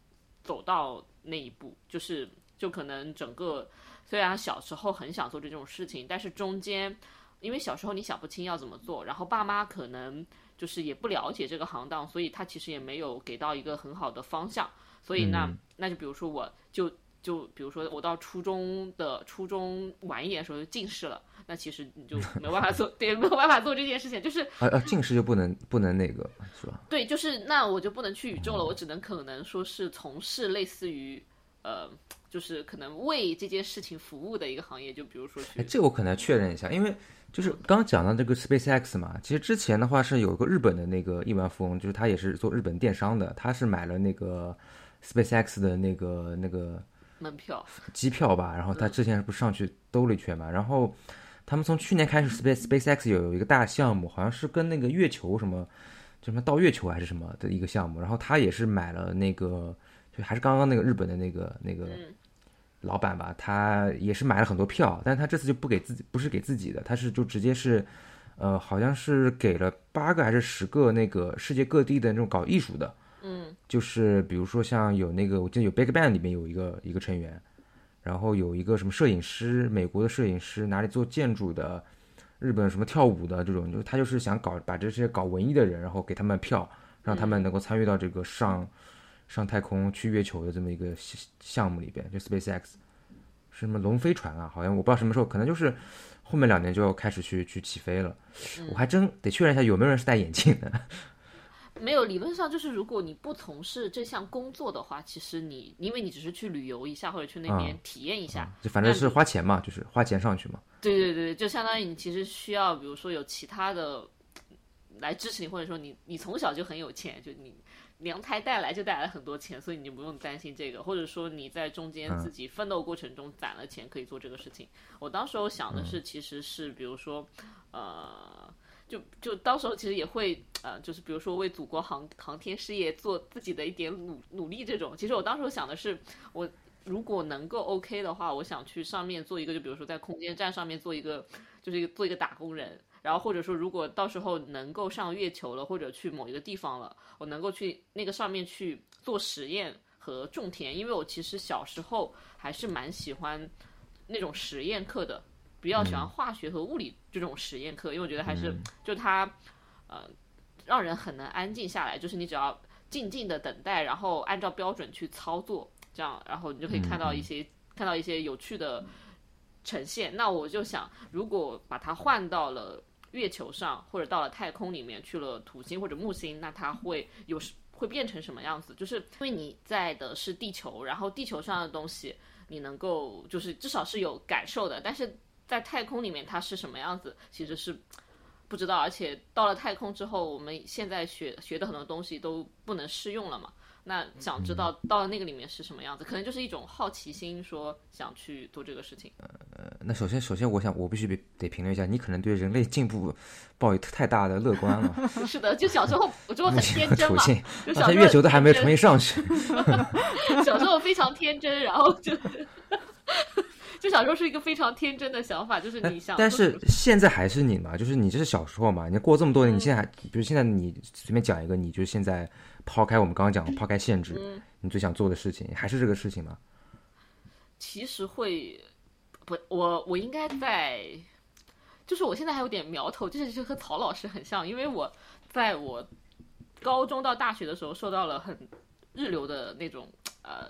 走到那一步，就是就可能整个虽然小时候很想做这种事情，但是中间因为小时候你想不清要怎么做，然后爸妈可能就是也不了解这个行当，所以他其实也没有给到一个很好的方向，所以那、那就比如说我就。就比如说我到初中的初中晚一点的时候就近视了，那其实你就没有办法做，[laughs] 对，没有办法做这件事情，就是啊啊，近视就不能不能那个是吧？对，就是那我就不能去宇宙了，我只能可能说是从事类似于呃，就是可能为这件事情服务的一个行业，就比如说哎，去这个我可能要确认一下，因为就是刚刚讲到这个 SpaceX 嘛，其实之前的话是有一个日本的那个亿万富翁，就是他也是做日本电商的，他是买了那个 SpaceX 的那个那个门票，机票吧，然后他之前不是上去兜了一圈嘛，然后他们从去年开始，Space SpaceX 有有一个大项目，好像是跟那个月球什么，就什么到月球还是什么的一个项目，然后他也是买了那个，就还是刚刚那个日本的那个那个嗯老板吧，他也是买了很多票，但是他这次就不给自己，不是给自己的，他是就直接是，呃，好像是给了八个还是十个那个世界各地的那种搞艺术的。嗯。就是比如说像有那个，我记得有 Big Bang 里面有一个一个成员，然后有一个什么摄影师，美国的摄影师，哪里做建筑的，日本什么跳舞的这种，就他就是想搞把这些搞文艺的人，然后给他们票，让他们能够参与到这个上上太空去月球的这么一个项项目里边，就 SpaceX 是什么龙飞船啊，好像我不知道什么时候，可能就是后面两年就要开始去去起飞了，我还真得确认一下有没有人是戴眼镜的。没有，理论上就是如果你不从事这项工作的话，其实你因为你只是去旅游一下或者去那边体验一下，就反正是花钱嘛，就是花钱上去嘛。对对对，就相当于你其实需要，比如说有其他的来支持你，或者说你你从小就很有钱，就你娘胎带来就带来很多钱，所以你就不用担心这个，或者说你在中间自己奋斗过程中攒了钱可以做这个事情。我当时候想的是，其实是比如说，呃。就就到时候其实也会呃，就是比如说为祖国航航天事业做自己的一点努努力这种。其实我当时想的是，我如果能够 OK 的话，我想去上面做一个，就比如说在空间站上面做一个，就是一个做一个打工人。然后或者说，如果到时候能够上月球了，或者去某一个地方了，我能够去那个上面去做实验和种田，因为我其实小时候还是蛮喜欢那种实验课的。比较喜欢化学和物理这种实验课，因为我觉得还是就它，呃，让人很能安静下来。就是你只要静静的等待，然后按照标准去操作，这样，然后你就可以看到一些、看到一些有趣的呈现。那我就想，如果把它换到了月球上，或者到了太空里面去了土星或者木星，那它会有会变成什么样子？就是因为你在的是地球，然后地球上的东西你能够就是至少是有感受的，但是在太空里面它是什么样子，其实是不知道。而且到了太空之后，我们现在学学的很多东西都不能适用了嘛。那想知道到了那个里面是什么样子，可能就是一种好奇心，说想去做这个事情。呃，那首先，首先我想，我必须得得评论一下，你可能对人类进步抱有太大的乐观了。[laughs] 是的，就小时候我就很天真嘛，就小时候月球都还没有重新上去。[laughs] 小时候非常天真，然后就 [laughs] 就小时候是一个非常天真的想法，就是你想。但是现在还是你嘛，就是你这是小时候嘛，你过这么多年，你现在还，比如现在你随便讲一个，你就现在。抛开我们刚刚讲的，抛开限制，你最想做的事情还是这个事情吗？其实会不，我我应该在，就是我现在还有点苗头，就是就和曹老师很像，因为我在我高中到大学的时候受到了很日流的那种呃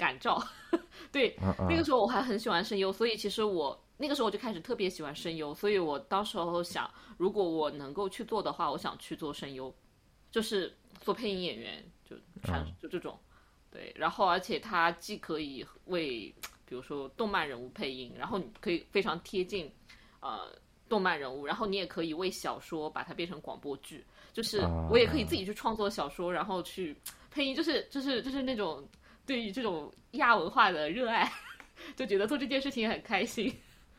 感召，[laughs] 对，那个时候我还很喜欢声优，所以其实我那个时候我就开始特别喜欢声优，所以我当时候想，如果我能够去做的话，我想去做声优，就是。做配音演员就传就这种，对，然后而且它既可以为比如说动漫人物配音，然后你可以非常贴近呃动漫人物，然后你也可以为小说把它变成广播剧，就是我也可以自己去创作小说，然后去配音，就是就是就是那种对于这种亚文化的热爱，就觉得做这件事情很开心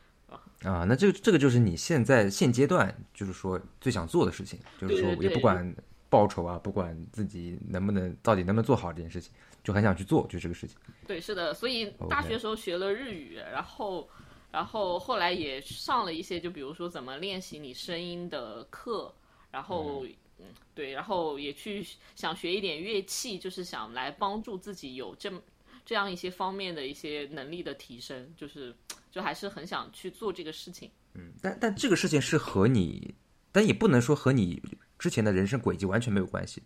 [laughs] 啊。那这个这个就是你现在现阶段就是说最想做的事情，就是说也不管。报酬啊，不管自己能不能，到底能不能做好这件事情，就很想去做，就这个事情。对，是的，所以大学时候学了日语，然后，然后后来也上了一些，就比如说怎么练习你声音的课，然后，嗯，对，然后也去想学一点乐器，就是想来帮助自己有这么这样一些方面的一些能力的提升，就是就还是很想去做这个事情。嗯，但但这个事情是和你，但也不能说和你。之前的人生轨迹完全没有关系，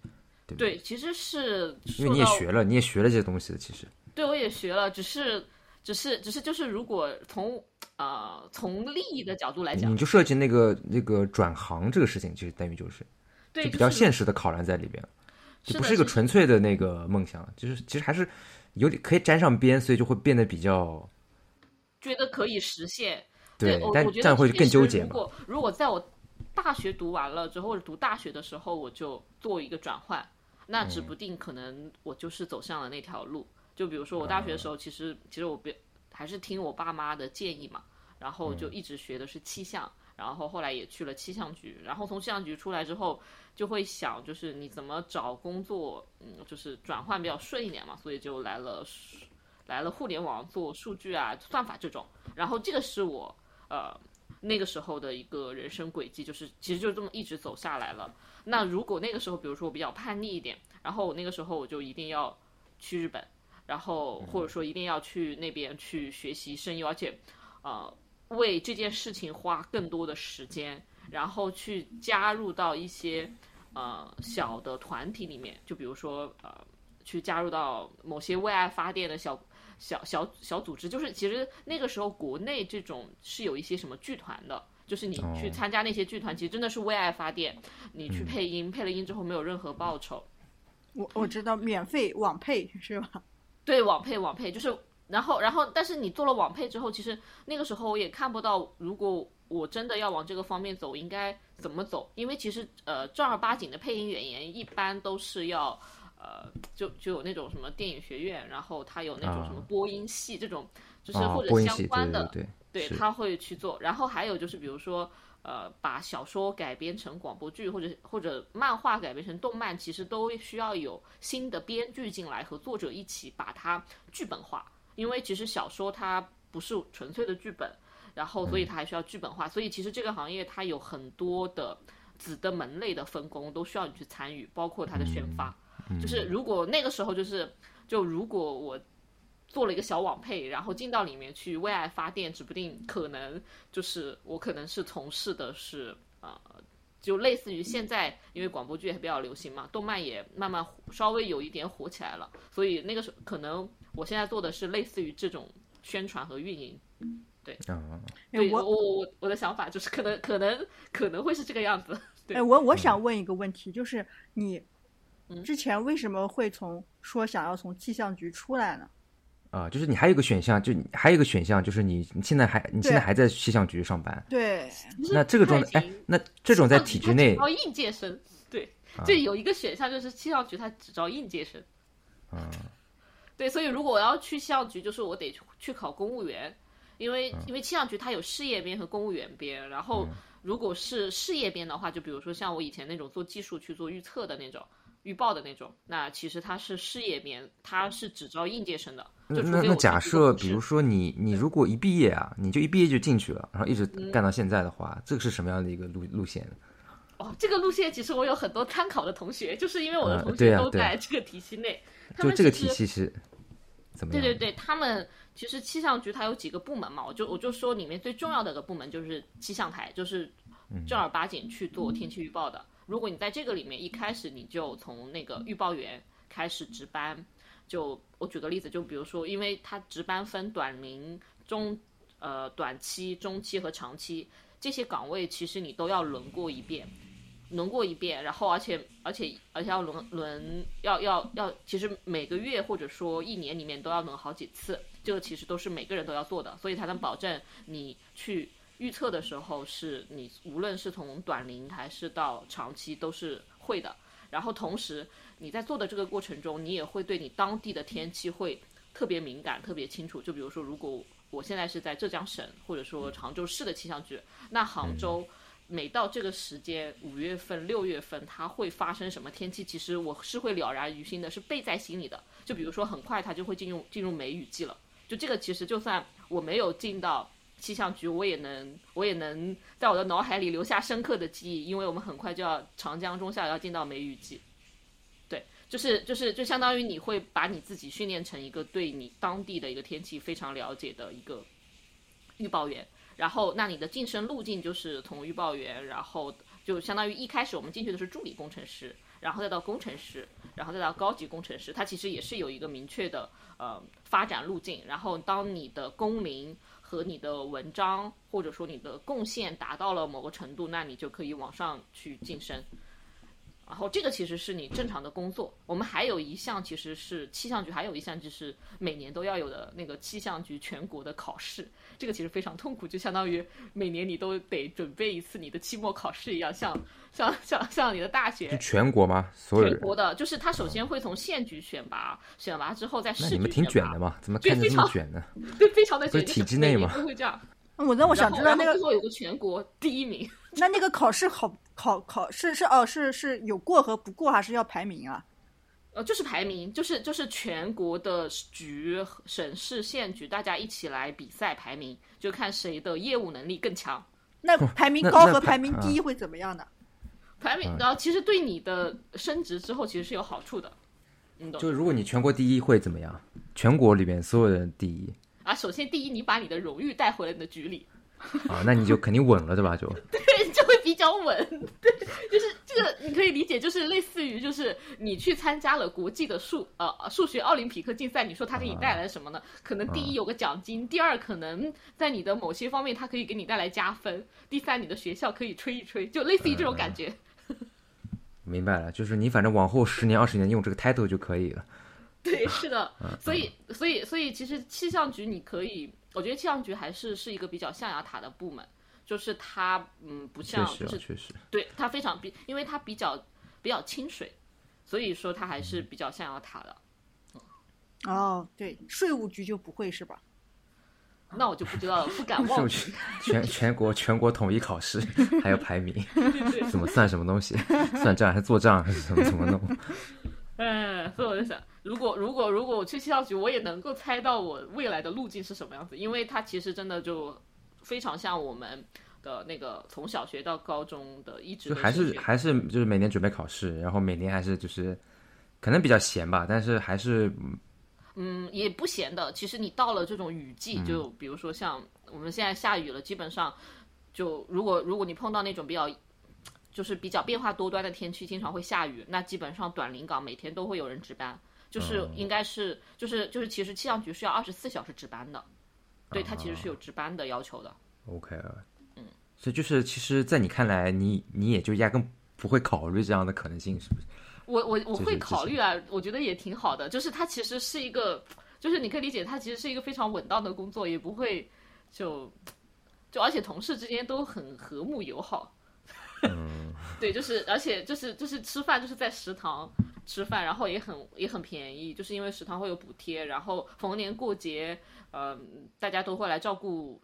对？其实是因为你也学了，你也学了这些东西的。其实对，我也学了，只是，只是，只是，就是如果从呃从利益的角度来讲，你就涉及那个那个转行这个事情，其实等于就是对比较现实的考量在里边，就不是一个纯粹的那个梦想，就是其实还是有点可以沾上边，所以就会变得比较觉得可以实现。对，但这样会更纠结。如果如果在我大学读完了之后，或者读大学的时候，我就做一个转换，那指不定可能我就是走向了那条路。就比如说我大学的时候，其实其实我别还是听我爸妈的建议嘛，然后就一直学的是气象，然后后来也去了气象局，然后从气象局出来之后，就会想就是你怎么找工作，嗯，就是转换比较顺一点嘛，所以就来了来了互联网做数据啊、算法这种，然后这个是我呃。那个时候的一个人生轨迹，就是其实就这么一直走下来了。那如果那个时候，比如说我比较叛逆一点，然后我那个时候我就一定要去日本，然后或者说一定要去那边去学习声优，而且，呃，为这件事情花更多的时间，然后去加入到一些呃小的团体里面，就比如说呃，去加入到某些为爱发电的小。小小小组织，就是其实那个时候国内这种是有一些什么剧团的，就是你去参加那些剧团，其实真的是为爱发电。你去配音，配了音之后没有任何报酬。我我知道，免费网配是吧？[laughs] 对，网配网配就是，然后然后，但是你做了网配之后，其实那个时候我也看不到，如果我真的要往这个方面走，应该怎么走？因为其实呃正儿八经的配音演员一般都是要。呃，就就有那种什么电影学院，然后他有那种什么播音系这种，就是或者相关的，对对，他会去做。然后还有就是，比如说，呃，把小说改编成广播剧，或者或者漫画改编成动漫，其实都需要有新的编剧进来和作者一起把它剧本化。因为其实小说它不是纯粹的剧本，然后所以它还需要剧本化。所以其实这个行业它有很多的子的门类的分工，都需要你去参与，包括它的宣发。就是如果那个时候就是，就如果我做了一个小网配，然后进到里面去为爱发电，指不定可能就是我可能是从事的是呃，就类似于现在，因为广播剧也比较流行嘛，动漫也慢慢稍微有一点火起来了，所以那个时候可能我现在做的是类似于这种宣传和运营。对，嗯，对我我我我的想法就是可能可能可能会是这个样子。对哎，我我想问一个问题，就是你嗯之前为什么会从说想要从气象局出来呢？啊，就是你还有一个选项，就你还有一个选项，就是你你现在还你现在还在气象局上班，对，那这个种哎它已经，那这种在体制内招应届生，对，啊就有一个选项就是气象局它只招应届生。嗯对，所以如果我要去气象局，就是我得去去考公务员，因为、嗯因为气象局它有事业编和公务员编，然后如果是事业编的话，就比如说像我以前那种做技术去做预测的那种。预报的那种，那其实它是事业编，它是只招应届生的。那那假设，比如说你你如果一毕业啊，你就一毕业就进去了，然后一直嗯干到现在的话，这个是什么样的一个路路线呢？哦，这个路线其实我有很多参考的同学，就是因为我的呃同学都在这个体系内，他就这个体系是怎么样？对对对，他们其实气象局它有几个部门嘛，我就我就说里面最重要的一个部门就是气象台，就是正儿八经去做天气预报的。如果你在这个里面一开始你就从那个预报员开始值班，就我举个例子，就比如说，因为它值班分短临、中呃短期、中期和长期这些岗位，其实你都要轮过一遍。轮过一遍，然后而且而且而且要轮轮要要要，其实每个月或者说一年里面都要轮好几次，这个其实都是每个人都要做的，所以才能保证你去预测的时候是你无论是从短临还是到长期都是会的。然后同时你在做的这个过程中，你也会对你当地的天气会特别敏感、特别清楚。就比如说，如果我现在是在浙江省或者说常州市的气象局，那杭州。每到这个时间，五月份、六月份，它会发生什么天气？其实我是会了然于心的，是背在心里的。就比如说，很快它就会进入进入梅雨季了。就这个，其实就算我没有进到气象局，我也能我也能在我的脑海里留下深刻的记忆，因为我们很快就要长江中下要进到梅雨季。对，就是就是就相当于你会把你自己训练成一个对你当地的一个天气非常了解的一个预报员。然后，那你的晋升路径就是从预报员，然后就相当于一开始我们进去的是助理工程师，然后再到工程师，然后再到高级工程师，它其实也是有一个明确的呃发展路径。然后，当你的工龄和你的文章或者说你的贡献达到了某个程度，那你就可以往上去晋升。然后这个其实是你正常的工作。我们还有一项其实是气象局，还有一项就是每年都要有的那个气象局全国的考试。这个其实非常痛苦，就相当于每年你都得准备一次你的期末考试一样，像像像像你的大是学。全国吗？所有？全国的，就是他首先会从县局选拔，选拔之后再市局那你们挺选拔卷的嘛？怎么看着这么对非常卷呢？[laughs] 对，非常的卷，体制内嘛都会这样。我那我想知道那个最后有个全国第一名，[laughs] 那那个考试考考考是是哦是是有过和不过，还是要排名啊？呃，就是排名，就是就是全国的局、省市、县局，大家一起来比赛排名，就看谁的业务能力更强。那排名高和排名低会怎么样呢？排名，然后其实对你的升职之后其实是有好处的，你懂就如果你全国第一会怎么样？全国里面所有人第一啊？首先，第一，你把你的荣誉带回了你的局里，[laughs] 啊，那你就肯定稳了，对吧？就 [laughs] 对，[laughs] 就会比较稳。对，就是这个，你可以理解，就是类似于，就是你去参加了国际的数呃数学奥林匹克竞赛，你说它给你带来什么呢？可能第一有个奖金，第二可能在你的某些方面它可以给你带来加分，第三你的学校可以吹一吹，就类似于这种感觉。明白了，就是你反正往后十年、二十年用这个 title 就可以了。对，是的，所以，所以，所以，其实气象局你可以，我觉得气象局还是是一个比较象牙塔的部门，就是它，嗯，不确像，实啊，就是确实。对它非常比，因为它比较比较清水，所以说它还是比较象牙塔的。哦，对，税务局就不会是吧？[laughs] 那我就不知道了，不敢数妄据全全国全国统一考试，还有排名，[laughs] 怎么算什么东西？算账还是做账还是怎么怎么弄？[laughs] 嗯，所以我在想，如果如果如果我去气象局，我也能够猜到我未来的路径是什么样子，因为它其实真的就非常像我们的那个从小学到高中的一直就还是还是就是每年准备考试，然后每年还是就是可能比较闲吧，但是还是嗯，也不闲的。其实你到了这种雨季，就比如说像我们现在下雨了，基本上就如果如果你碰到那种比较就是比较变化多端的天气，经常会下雨，那基本上短临港每天都会有人值班，就是应该是就是就是其实气象局是要二十四小时值班的。对他其实是有值班的要求的。OK，嗯，所以就是其实，在你看来，你你也就压根不会考虑这样的可能性，是不是？我我我会考虑啊，我觉得也挺好的。就是它其实是一个，就是你可以理解，它其实是一个非常稳当的工作，也不会就就而且同事之间都很和睦友好。[laughs] 嗯，对，就是而且就是就是吃饭就是在食堂吃饭，然后也很也很便宜，就是因为食堂会有补贴，然后逢年过节，呃，大家都会来照顾，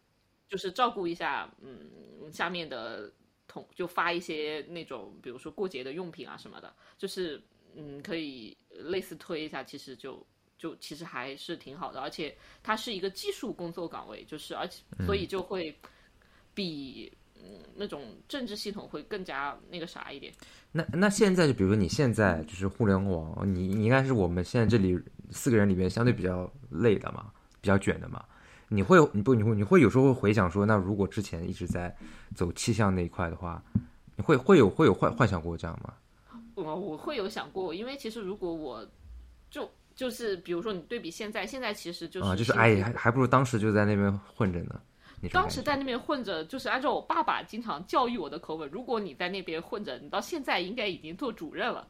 就是照顾一下，嗯，下面的同就发一些那种，比如说过节的用品啊什么的，就是嗯，可以类似推一下，其实就就其实还是挺好的，而且它是一个技术工作岗位，就是而且所以就会比。嗯，那种政治系统会更加那个啥一点。那那现在就比如说你现在就是互联网，你你应该是我们现在这里四个人里面相对比较累的嘛，比较卷的嘛。你会你不你会你会有时候会回想说，那如果之前一直在走气象那一块的话，你会会有会有幻幻想过这样吗？我我会有想过，因为其实如果我就就是比如说你对比现在，现在其实就是啊，就是幸哎，还还不如当时就在那边混着呢。当时在那边混着，就是按照我爸爸经常教育我的口吻，如果你在那边混着，你到现在应该已经做主任了。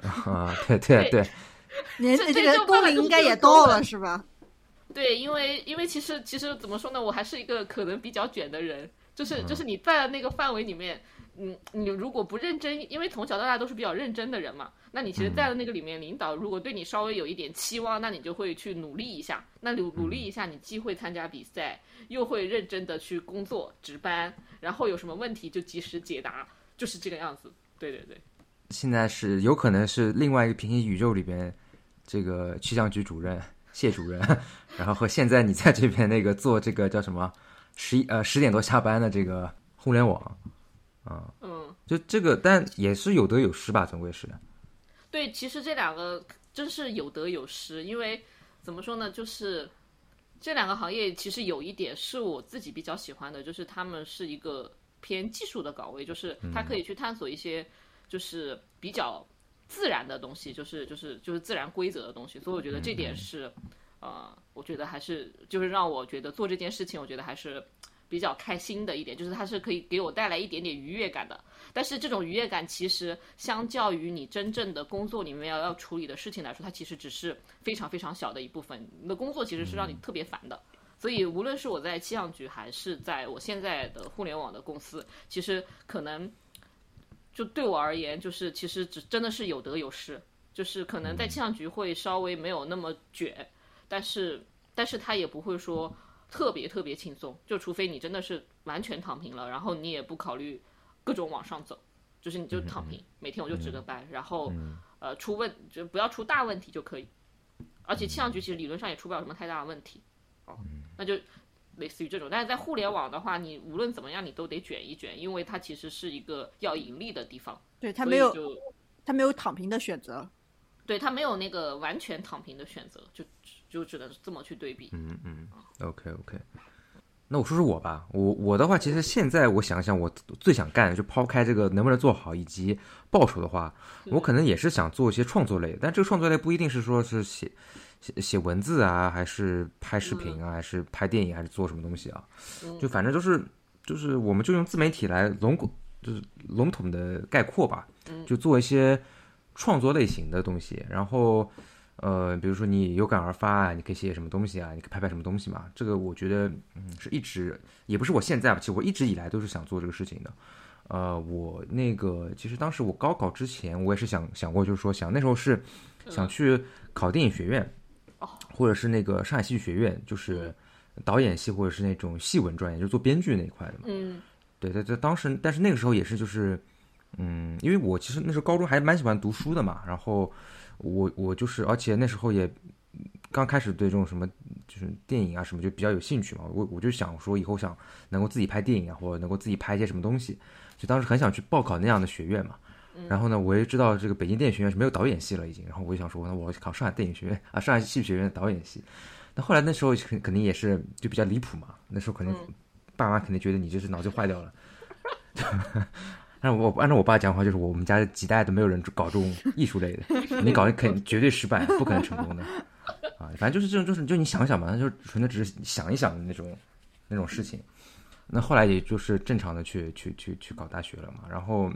[laughs] 啊，对对对，[laughs] 年这这这个工龄应该也到了是吧？[laughs] 对，因为因为其实其实怎么说呢，我还是一个可能比较卷的人，就是就是你在的那个范围里面，嗯，你如果不认真，因为从小到大都是比较认真的人嘛，那你其实在的那个里面，领导如果对你稍微有一点期望，那你就会去努力一下，那努努力一下，你既会参加比赛，又会认真的去工作值班，然后有什么问题就及时解答，就是这个样子。对对对，现在是有可能是另外一个平行宇宙里边，这个气象局主任谢主任，[laughs] 然后和现在你在这边那个做这个叫什么十一呃十点多下班的这个互联网，啊、嗯。就这个，但也是有得有失吧，总归是。对，其实这两个真是有得有失，因为怎么说呢，就是这两个行业其实有一点是我自己比较喜欢的，就是他们是一个偏技术的岗位，就是他可以去探索一些就是比较自然的东西，就是就是就是自然规则的东西，所以我觉得这点是，呃，我觉得还是就是让我觉得做这件事情，我觉得还是。比较开心的一点就是它是可以给我带来一点点愉悦感的，但是这种愉悦感其实相较于你真正的工作里面要要处理的事情来说，它其实只是非常非常小的一部分。你的工作其实是让你特别烦的。所以无论是我在气象局还是在我现在的互联网的公司，其实可能就对我而言，就是其实只真的是有得有失。就是可能在气象局会稍微没有那么卷，但是但是它也不会说特别特别轻松，就除非你真的是完全躺平了，然后你也不考虑各种往上走，就是你就躺平，每天我就值个班，然后呃出问就不要出大问题就可以。而且气象局其实理论上也出不了什么太大的问题，哦，那就类似于这种。但是在互联网的话，你无论怎么样你都得卷一卷，因为它其实是一个要盈利的地方，对它没有就他没有躺平的选择。对它没有那个完全躺平的选择，就就只能这么去对比。嗯嗯，OK OK。那我说说我吧，我我的话，其实现在我想想，我最想干的就抛开这个能不能做好以及报酬的话，我可能也是想做一些创作类的，但这个创作类不一定是说是写写写文字啊，还是拍视频啊，还是拍电影，还是做什么东西啊，就反正就是就是我们就用自媒体来笼就是笼统的概括吧，就做一些创作类型的东西，然后。呃，比如说你有感而发啊，你可以写什么东西啊，你可以拍拍什么东西嘛。这个我觉得，嗯，是一直也不是我现在吧，其实我一直以来都是想做这个事情的。呃，我那个其实当时我高考之前，我也是想想过，就是说想那时候是想去考电影学院，或者是那个上海戏剧学院，就是导演系或者是那种戏文专业，就是做编剧那一块的嘛。嗯对，在在当时，但是那个时候也是就是，嗯，因为我其实那时候高中还蛮喜欢读书的嘛，然后我我就是，而且那时候也刚开始对这种什么就是电影啊什么就比较有兴趣嘛，我我就想说以后想能够自己拍电影啊，或者能够自己拍一些什么东西，就当时很想去报考那样的学院嘛。然后呢，我也知道这个北京电影学院是没有导演系了已经，然后我就想说，那我考上海电影学院啊，上海戏剧学院的导演系。那后来那时候肯肯定也是就比较离谱嘛，那时候可能爸妈肯定觉得你这是脑子坏掉了。[laughs] 按我按照我爸讲话，就是我们家几代都没有人搞这种 [laughs] 艺术类的，[laughs] 你搞肯绝对失败，不可能成功的。啊，反正就是这种，就是就你想想嘛，那就纯粹只是想一想的那种那种事情。那后来也就是正常的去去去去搞大学了嘛，然后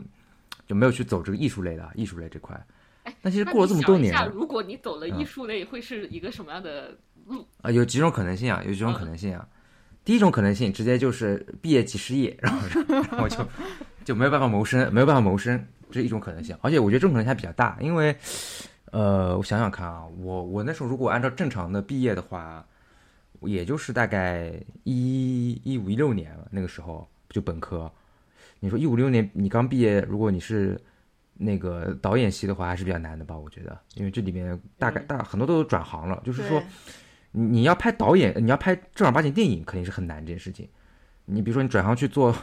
就没有去走这个艺术类的艺术类这块。哎，那其实过了这么多年，如果你走了艺术类，会是一个什么样的路啊？有几种可能性啊，有几种可能性啊。第一种可能性，直接就是毕业即失业，然后然后就就没有办法谋生，没有办法谋生，这是一种可能性。而且我觉得这种可能性还比较大，因为呃，我想想看啊，我我那时候如果按照正常的毕业的话，也就是大概一一五一六年那个时候就本科。你说一五六年你刚毕业，如果你是那个导演系的话，还是比较难的吧？我觉得，因为这里面大概大很多都转行了，就是说，你你要拍导演，你要拍正儿八经电影，肯定是很难这件事情。你比如说，你转行去做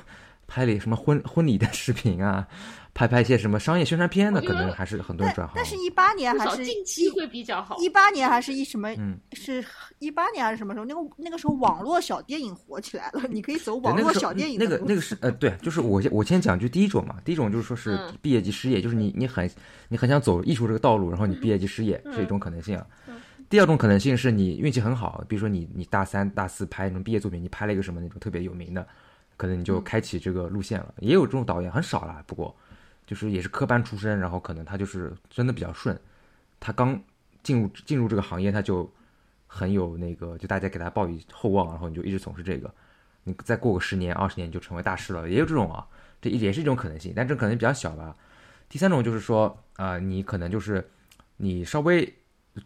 拍了什么婚婚礼的视频啊。[laughs] 拍拍一些什么商业宣传片的，可能还是很多人转行。但是，一八年还是近期会比较好。一八年还是一什么？嗯，是一八年还是什么时候？那个那个时候，网络小电影火起来了，[laughs] 你可以走网络小电影。那个那个是呃，对，就是我我先讲就第一种嘛。第一种就是说是毕业即失业，就是你你很你很想走艺术这个道路，然后你毕业即失业是一种可能性啊。第二种可能性是你运气很好，比如说你你大三大四拍那种毕业作品，你拍了一个什么那种特别有名的，可能你就开启这个路线了。也有这种导演很少啦，不过。就是也是科班出身，然后可能他就是真的比较顺，他刚进入进入这个行业，他就很有那个，就大家给他抱以厚望，然后你就一直从事这个，你再过个十年二十年就成为大师了，也有这种啊，这也是一种可能性，但这可能比较小吧。第三种就是说啊，你可能就是你稍微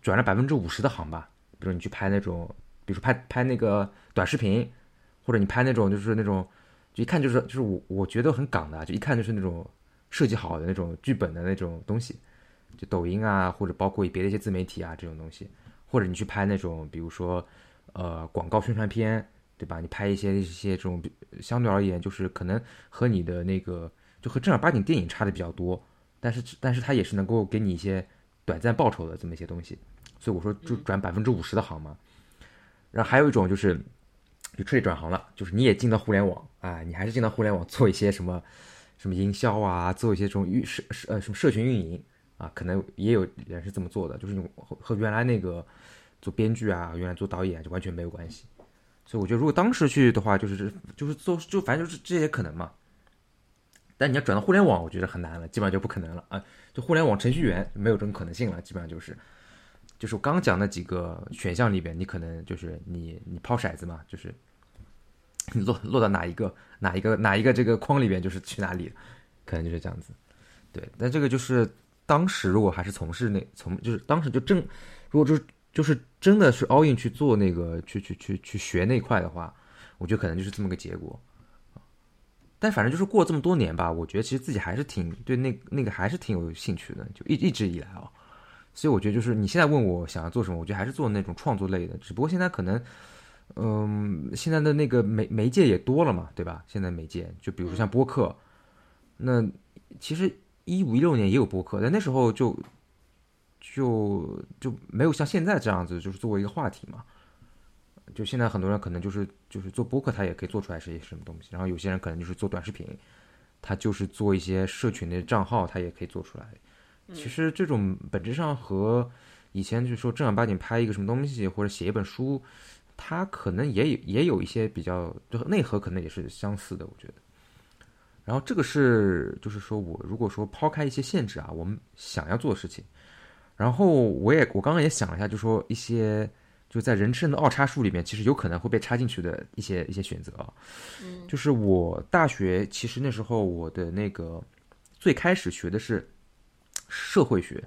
转了百分之五十的行吧，比如你去拍那种，比如说拍拍那个短视频，或者你拍那种就是那种，就一看就是就是我我觉得很港的，就一看就是那种。设计好的那种剧本的那种东西，就抖音啊，或者包括别的一些自媒体啊这种东西，或者你去拍那种，比如说，呃，广告宣传片，对吧？你拍一些一些这种相对而言，就是可能和你的那个就和正儿八经电影差的比较多，但是但是它也是能够给你一些短暂报酬的这么一些东西，所以我说就转百分之五十的行嘛。然后还有一种就是，就彻底转行了，就是你也进到互联网啊，你还是进到互联网做一些什么。什么营销啊，做一些这种运社社呃什么社群运营啊，可能也有人是这么做的，就是你和原来那个做编剧啊，原来做导演就完全没有关系。所以我觉得如果当时去的话，就是就是做就反正就是这些可能嘛。但你要转到互联网，我觉得很难了，基本上就不可能了啊。就互联网程序员没有这种可能性了，基本上就是就是我刚讲那几个选项里边，你可能就是你你抛骰子嘛，就是。你落落到哪一个哪一个哪一个这个框里边，就是去哪里，可能就是这样子。对，但这个就是当时如果还是从事那从就是当时就正，如果就是就是真的是 all in 去做那个去去去去学那块的话，我觉得可能就是这么个结果。但反正就是过这么多年吧，我觉得其实自己还是挺对那那个还是挺有兴趣的，就一一直以来啊。所以我觉得就是你现在问我想要做什么，我觉得还是做那种创作类的，只不过现在可能。嗯，现在的那个媒媒介也多了嘛，对吧？现在媒介就比如说像播客，那其实一五一六年也有播客，但那时候就就就没有像现在这样子，就是作为一个话题嘛。就现在很多人可能就是就是做播客，他也可以做出来是些什么东西。然后有些人可能就是做短视频，他就是做一些社群的账号，他也可以做出来。其实这种本质上和以前就说正儿八经拍一个什么东西或者写一本书。它可能也有也有一些比较，就内核可能也是相似的，我觉得。然后这个是，就是说我如果说抛开一些限制啊，我们想要做的事情，然后我也我刚刚也想了一下，就说一些就在人生的二叉树里面，其实有可能会被插进去的一些一些选择啊。嗯。就是我大学其实那时候我的那个最开始学的是社会学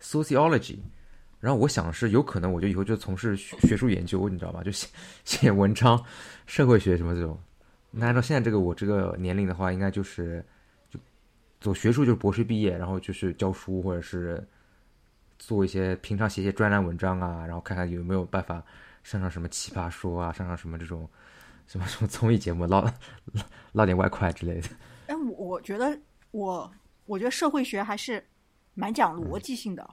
，sociology。然后我想是，有可能我就以后就从事学术研究，你知道吧？就写 [laughs] 写文章、社会学什么这种。那按照现在这个我这个年龄的话，应该就是就走学术，就是博士毕业，然后就是教书，或者是做一些平常写些专栏文章啊，然后看看有没有办法上上什么奇葩说啊，上上什么这种什么什么综艺节目，捞 [laughs] 捞点外快之类的。哎，我觉得我我觉得社会学还是蛮讲逻辑性的。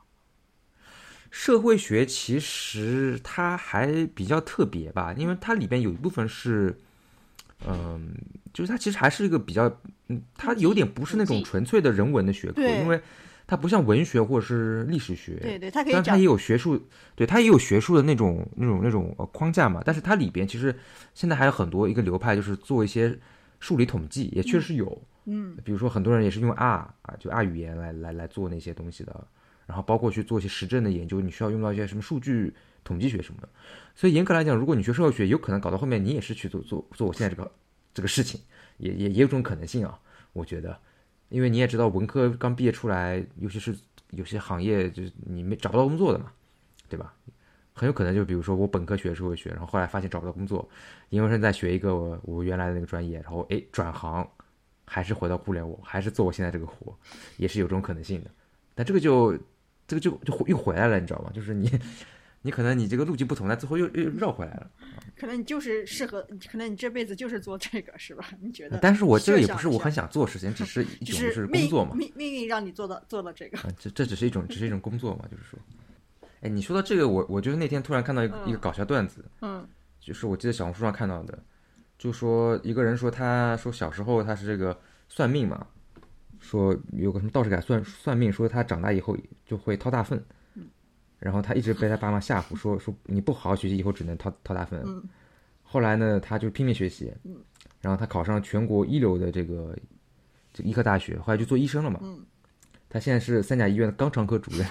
社会学其实它还比较特别吧，因为它里边有一部分是，嗯，就是它其实还是一个比较，嗯，它有点不是那种纯粹的人文的学科，因为它不像文学或者是历史学，对对，它可以讲虽然它也有学术，对它也有学术的那种那种那种呃框架嘛，但是它里边其实现在还有很多一个流派，就是做一些数理统计，也确实有，嗯嗯比如说很多人也是用 R 啊，就 R 语言来来来做那些东西的，然后包括去做一些实证的研究，你需要用到一些什么数据统计学什么的。所以严格来讲，如果你学社会学，有可能搞到后面你也是去做做做我现在这个这个事情，也也也有这种可能性啊，我觉得，因为你也知道文科刚毕业出来，尤其是有些行业就是你没找不到工作的嘛，对吧？很有可能就比如说我本科学社会学，然后后来发现找不到工作，研究生再学一个我我原来的那个专业，然后哎转行，还是回到互联网，还是做我现在这个活，也是有这种可能性的。但这个就这个就就又回来了，你知道吗？就是你 [laughs] 你可能你这个路径不同，但最后又又绕回来了。可能你就是适合，可能你这辈子就是做这个，是吧？你觉得？但是我这个也不是我很想做的事情，只是 [laughs] 一种就是工作嘛。命命运让你做到做了这个。啊，这这只是一种，只是一种工作嘛，就是说，哎，你说到这个，我我就是那天突然看到一个、一个搞笑段子，嗯就是我记得小红书上看到的，就说一个人说他说小时候他是这个算命嘛，说有个什么道士给他算算命，说他长大以后就会掏大粪，然后他一直被他爸妈吓唬，说说你不好好学习，以后只能掏掏大粪。嗯后来呢，他就拼命学习，然后他考上全国一流的这个这个医科大学，后来就做医生了嘛。嗯他现在是三甲医院的肛肠科主任，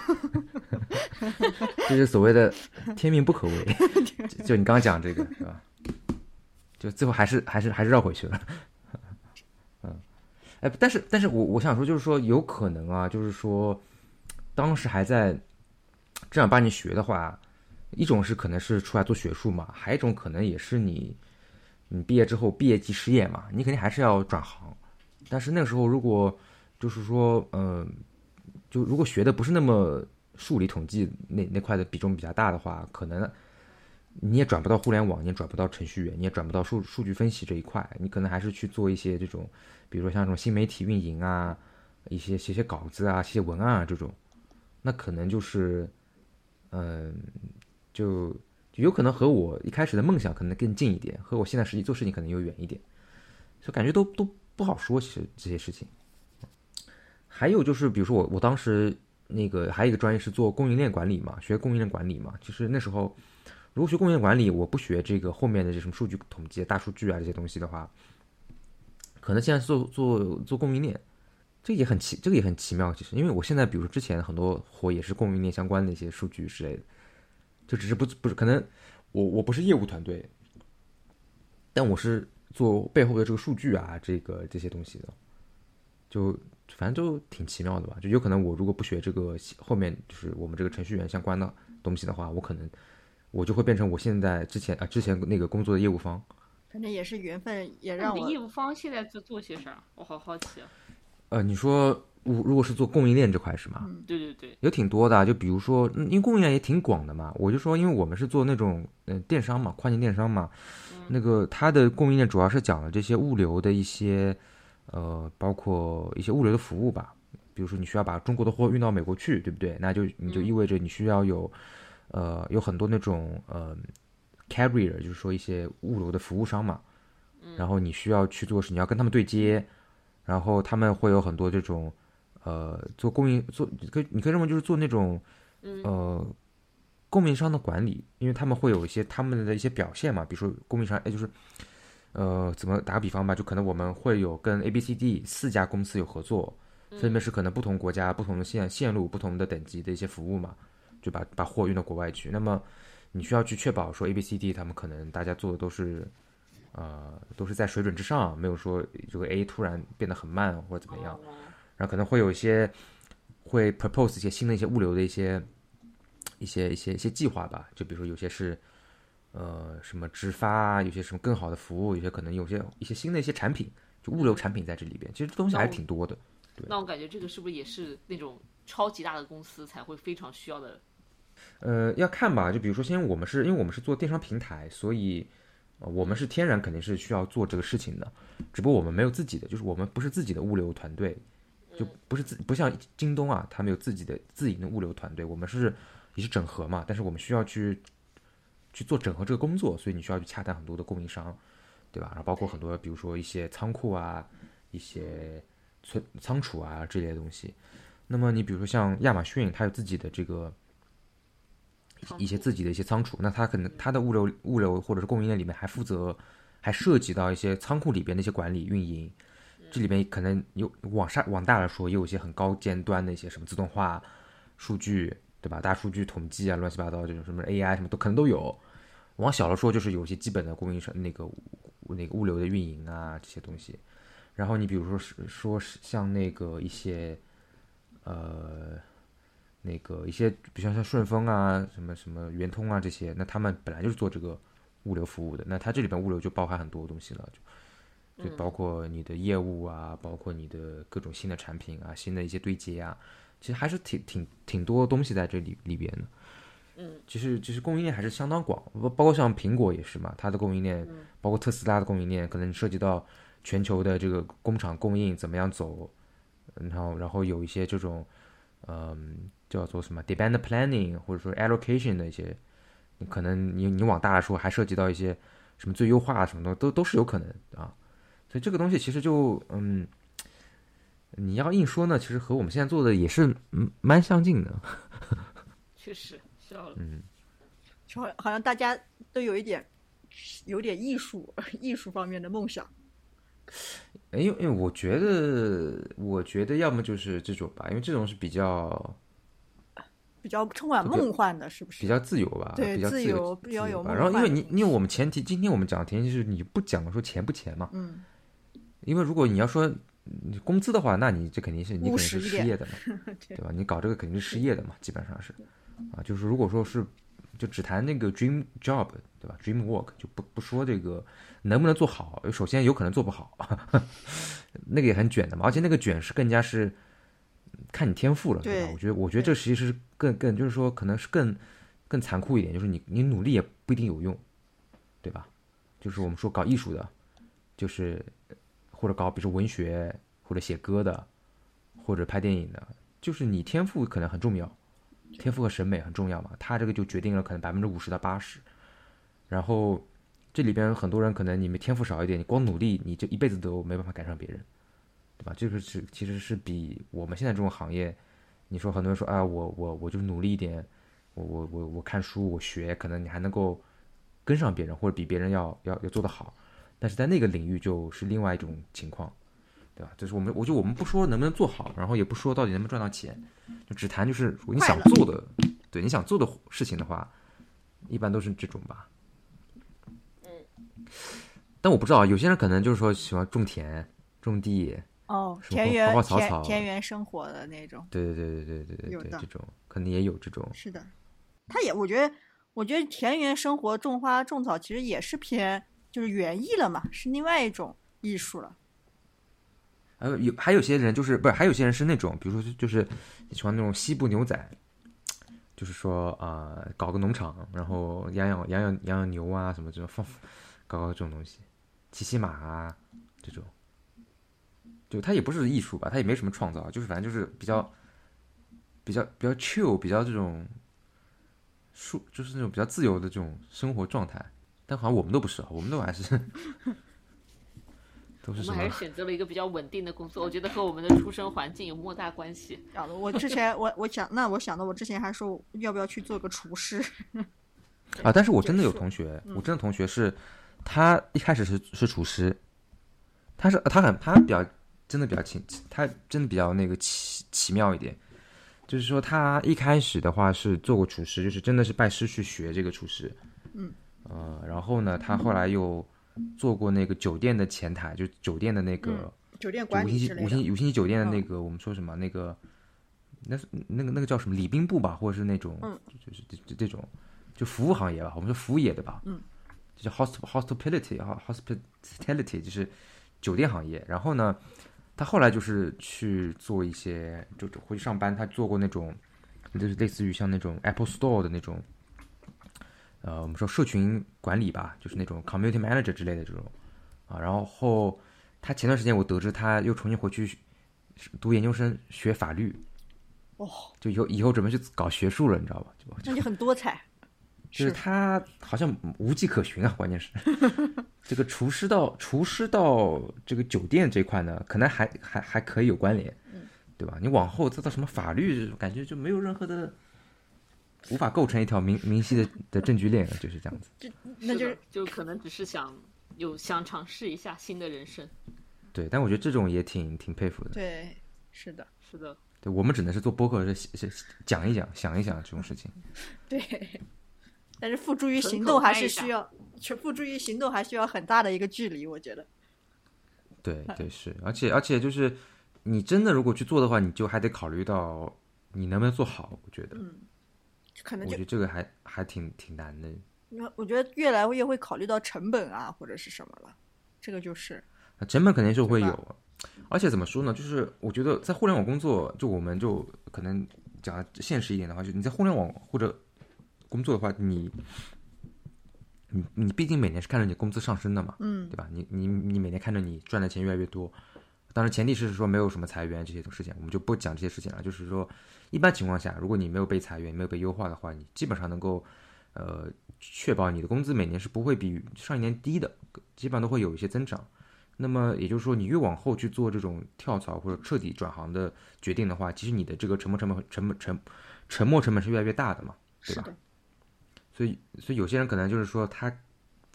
[laughs] 这是所谓的天命不可违。[laughs] 就就你刚刚讲这个是吧？就最后还是还是还是绕回去了。嗯，哎，但是但是我我想说，就是说有可能啊，就是说当时还在正儿八经学的话，一种是可能是出来做学术嘛，还有一种可能也是你你毕业之后毕业即失业嘛，你肯定还是要转行。但是那个时候如果就是说，嗯、就如果学的不是那么数理统计那那块的比重比较大的话，可能你也转不到互联网，你也转不到程序员，你也转不到数数据分析这一块，你可能还是去做一些这种，比如说像这种新媒体运营啊，一些写写稿子啊、写写文案啊这种，那可能就是，嗯、就有可能和我一开始的梦想可能更近一点，和我现在实际做事情可能又远一点，就感觉都都不好说，其实这些事情。还有就是，比如说我我当时那个还有一个专业是做供应链管理嘛，学供应链管理嘛。其实那时候如果学供应链管理，我不学这个后面的这什么数据统计、大数据啊这些东西的话，可能现在做做做供应链，这也很奇，这个也很奇妙。其实，因为我现在比如说之前很多活也是供应链相关的一些数据之类的，就只是不不是可能我我不是业务团队，但我是做背后的这个数据啊，这个这些东西的，就反正就挺奇妙的吧。就有可能我如果不学这个后面就是我们这个程序员相关的东西的话，我可能我就会变成我现在之前啊之前那个工作的业务方。反正也是缘分，也让我业务方现在在做些啥？我好好奇啊。呃，你说如如果是做供应链这块是吗？对对对，有挺多的啊，就比如说，嗯因为供应链也挺广的嘛。我就说，因为我们是做那种嗯、呃电商嘛，跨境电商嘛，那个它的供应链主要是讲的这些物流的一些呃，包括一些物流的服务吧。比如说，你需要把中国的货运到美国去，对不对？那就你就意味着你需要有呃有很多那种呃 carrier，就是说一些物流的服务商嘛。然后你需要去做是你要跟他们对接，然后他们会有很多这种呃做供应做可以你可以认为就是做那种呃供应商的管理，因为他们会有一些他们的一些表现嘛，比如说供应商哎就是呃怎么打个比方吧，就可能我们会有跟 A、B、C、D 四家公司有合作，分别是可能不同国家、不同的线线路、不同的等级的一些服务嘛，就把把货运到国外去。那么你需要去确保说 A、B、C、D 他们可能大家做的都是呃都是在水准之上，没有说这个 A 突然变得很慢或者怎么样。然后可能会有一些会 propose 一些新的一些物流的一些一些一些一些计划吧，就比如说有些是呃什么直发啊，有些什么更好的服务，有些可能有些一些新的一些产品，就物流产品在这里边，其实这东西还是挺多的。那我感觉这个是不是也是那种超级大的公司才会非常需要的？呃，要看吧，就比如说，先我们是因为我们是做电商平台，所以、我们是天然肯定是需要做这个事情的，只不过我们没有自己的，就是我们不是自己的物流团队，就不是自不像京东啊，他们有自己的自营的物流团队，我们是也是整合嘛，但是我们需要去去做整合这个工作，所以你需要去洽谈很多的供应商，对吧？然后包括很多比如说一些仓库啊，一些存仓储啊这类的东西，那么你比如说像亚马逊，它有自己的这个一些自己的一些仓储，那它可能它的物流物流或者是供应链里面还负责，还涉及到一些仓库里边的一些管理运营，这里边可能有往上往大了说，也有一些很高尖端的一些什么自动化、数据，对吧？大数据统计啊，乱七八糟这种什么 AI 什么都可能都有。往小了说，就是有一些基本的供应商那个那个物流的运营啊这些东西。然后你比如说是说是像那个一些呃那个一些，比如像顺丰啊、什么什么圆通啊这些，那他们本来就是做这个物流服务的，那它这里边物流就包含很多东西了，就就包括你的业务啊，包括你的各种新的产品啊、新的一些对接啊，其实还是挺挺挺多东西在这里里边的。嗯，其实其实供应链还是相当广，包包括像苹果也是嘛，它的供应链，包括特斯拉的供应链，可能涉及到全球的这个工厂供应怎么样走，然后然后有一些这种，嗯，叫做什么 demand planning 或者说 allocation 的一些，你可能你你往大了说，还涉及到一些什么最优化什么的，都都是有可能啊。所以这个东西其实就嗯，你要硬说呢，其实和我们现在做的也是嗯蛮相近的。[laughs] 确实笑了。嗯，就好好像大家都有一点有点艺术艺术方面的梦想。哎，因为因为我觉得，我觉得要么就是这种吧，因为这种是比较比较充满梦幻的，是不是？比较自由吧，对比较由自由，比较有吧。梦然后，因为你因为我们前提，今天我们讲的前提是你不讲说钱不钱嘛，嗯，因为如果你要说工资的话，那你这肯定是你肯定是失业的嘛，[laughs] 对吧？你搞这个肯定是失业的嘛，基本上是啊，就是如果说是就只谈那个 dream job，对吧？dream work 就不不说这个能不能做好，首先有可能做不好，[laughs] 那个也很卷的嘛，而且那个卷是更加是看你天赋了，对吧？对我觉得我觉得这其实是更更就是说可能是更更残酷一点，就是你你努力也不一定有用，对吧？就是我们说搞艺术的，就是或者搞比如说文学或者写歌的，或者拍电影的，就是你天赋可能很重要，天赋和审美很重要嘛，他这个就决定了可能百分之五十到八十，然后这里边很多人可能你们天赋少一点，你光努力你这一辈子都没办法赶上别人，对吧？这个是其实是比我们现在这种行业，你说很多人说啊，我我我就是努力一点，我我我我看书我学，可能你还能够跟上别人，或者比别人要要要做得好，但是在那个领域就是另外一种情况，对吧？就是我们我就我们不说能不能做好，然后也不说到底能不能赚到钱，就只谈就是你想做的，对你想做的事情的话，一般都是这种吧。但我不知道，有些人可能就是说喜欢种田、种地，哦，田园花草草田田园生活的那种，对对对对对对对，这种可能也有这种。是的。他也，我觉得，我觉得田园生活种花种草其实也是偏就是园艺了嘛，是另外一种艺术了。还有有还有些人就是不是，还有些人是那种，比如说就就是喜欢那种西部牛仔，就是说啊、呃搞个农场，然后养养养养养养牛啊什么这种放搞搞这种东西，骑骑马啊这种，就他也不是艺术吧，他也没什么创造，就是反正就是比较比较比较 chill，比较这种舒，就是那种比较自由的这种生活状态。但好像我们都不是，我们都还是 [laughs] 都是什么我们还是选择了一个比较稳定的工作，我觉得和我们的出生环境有莫大关系。啊，我之前我我想，那我想到我之前还说要不要去做个厨师，[laughs] 啊，但是我真的有同学，嗯我真的同学是，他一开始是是厨师，他是他很他比较真的比较奇，他真的比较那个奇奇妙一点，就是说他一开始的话是做过厨师，就是真的是拜师去学这个厨师，嗯，呃，然后呢，他后来又做过那个酒店的前台，就酒店的那个。嗯酒店就五星级管理之类的。五星五星级酒店的那嗯个，我们说什么那个，那是那个那个叫什么礼宾部吧，或者是那种，嗯就就是这这这种，就服务行业吧，我们说服务业对吧？嗯，就叫 hosp hospitality 啊 hospitality 就是酒店行业。然后呢，他后来就是去做一些，就就回去上班，他做过那种，就是类似于像那种 Apple Store 的那种。呃，我们说社群管理吧，就是那种 community manager 之类的这种啊。然后他前段时间我得知他又重新回去读研究生学法律，哦，就以后以后准备去搞学术了，你知道吧？就那就很多彩。就是他好像无迹可寻啊，[laughs] 关键是 [laughs] 这个厨师到厨师到这个酒店这块呢，可能还还还可以有关联，对对吧？你往后再到什么法律，感觉就没有任何的，无法构成一条明明晰的的证据链了，就是这样子。那就是就可能只是想有想尝试一下新的人生。对，但我觉得这种也挺挺佩服的。对，是的，是的，对我们只能是做播客，是是讲一讲，想一想这种事情。对。但是付诸于行动还是需要，去付诸于行动还需要很大的一个距离，我觉得。对 [laughs] 对是，而且而且就是你真的如果去做的话，你就还得考虑到你能不能做好。我觉得，嗯，可能我觉得这个还还挺挺难的。那我觉得越来越会考虑到成本啊或者是什么了，这个就是那成本肯定是会有，而且怎么说呢？就是我觉得在互联网工作，就我们就可能讲得现实一点的话，就你在互联网或者工作的话，你你你毕竟每年是看着你工资上升的嘛，嗯对吧？你你你每年看着你赚的钱越来越多，当然前提是说没有什么裁员这些事情，我们就不讲这些事情了。就是说，一般情况下，如果你没有被裁员，没有被优化的话，你基本上能够呃确保你的工资每年是不会比上一年低的，基本上都会有一些增长。那么也就是说，你越往后去做这种跳槽或者彻底转行的决定的话，其实你的这个沉没成本、成本、沉沉没成本是越来越大的嘛，对吧？所以，所以有些人可能就是说，他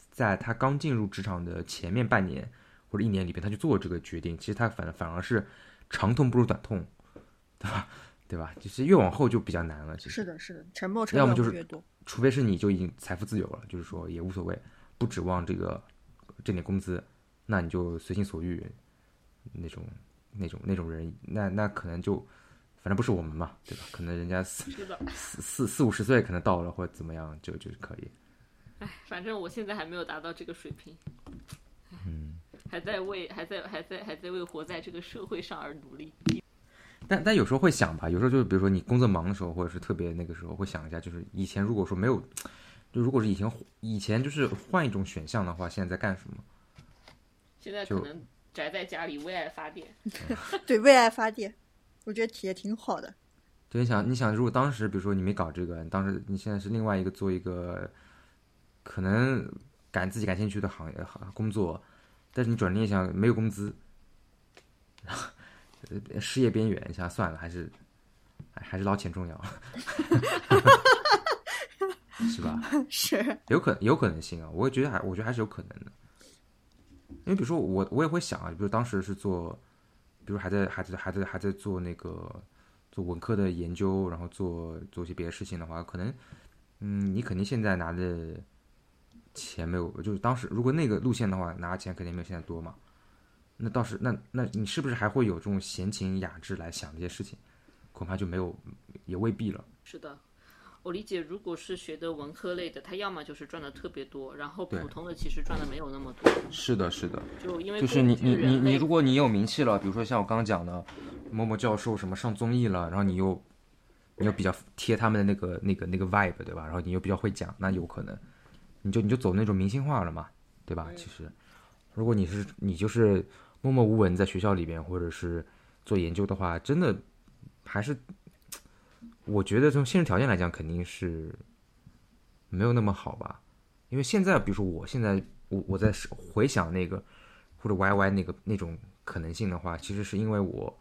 在他刚进入职场的前面半年或者一年里边，他去做这个决定，其实他反反而是长痛不如短痛，对吧？[laughs] 对吧？就是越往后就比较难了。其实，是的，是的，沉默成要么就是本越多。除非是你就已经财富自由了，就是说也无所谓，不指望这个挣点工资，那你就随心所欲，那种那种那种人，那那可能就反正不是我们嘛，对吧？可能人家四。四四四五十岁可能到了或者怎么样，就就可以。哎，反正我现在还没有达到这个水平，嗯，还在为还在还在还在为活在这个社会上而努力。但但有时候会想吧，有时候就是比如说你工作忙的时候，或者是特别那个时候，会想一下，就是以前如果说没有，就如果是以前以前就是换一种选项的话，现在在干什么？现在可能宅在家里为爱发电，[laughs] 对，为爱发电，我觉得也挺好的。就你想，你想，如果当时比如说你没搞这个，你当时你现在是另外一个做一个可能感自己感兴趣的行业行工作，但是你转念一想，没有工资，呃失业边缘，你想算了，还是还还是捞钱重要，[laughs] 是吧？[laughs] 是，有可有可能性啊，我也觉得还我觉得还是有可能的，因为比如说我我也会想啊，比如当时是做，比如还在还在还在还在做那个做文科的研究，然后做做一些别的事情的话，可能嗯，你肯定现在拿的钱没有，就是当时如果那个路线的话，拿的钱肯定没有现在多嘛。那倒是那那你是不是还会有这种闲情雅致来想这些事情？恐怕就没有，也未必了。是的。我理解，如果是学的文科类的，他要么就是赚的特别多，然后普通的其实赚的没有那么多，是的，是的。就因为就是你你你你，如果你有名气了，比如说像我刚刚讲的某某教授什么上综艺了，然后你又你又比较贴他们的那个那个那个 vibe 对吧？然后你又比较会讲，那有可能你就你就走那种明星化了嘛，对吧？其实如果你是你就是默默无闻在学校里边或者是做研究的话，真的还是我觉得从现实条件来讲肯定是没有那么好吧。因为现在，比如说我现在我我在回想那个或者 YY 那个那种可能性的话，其实是因为我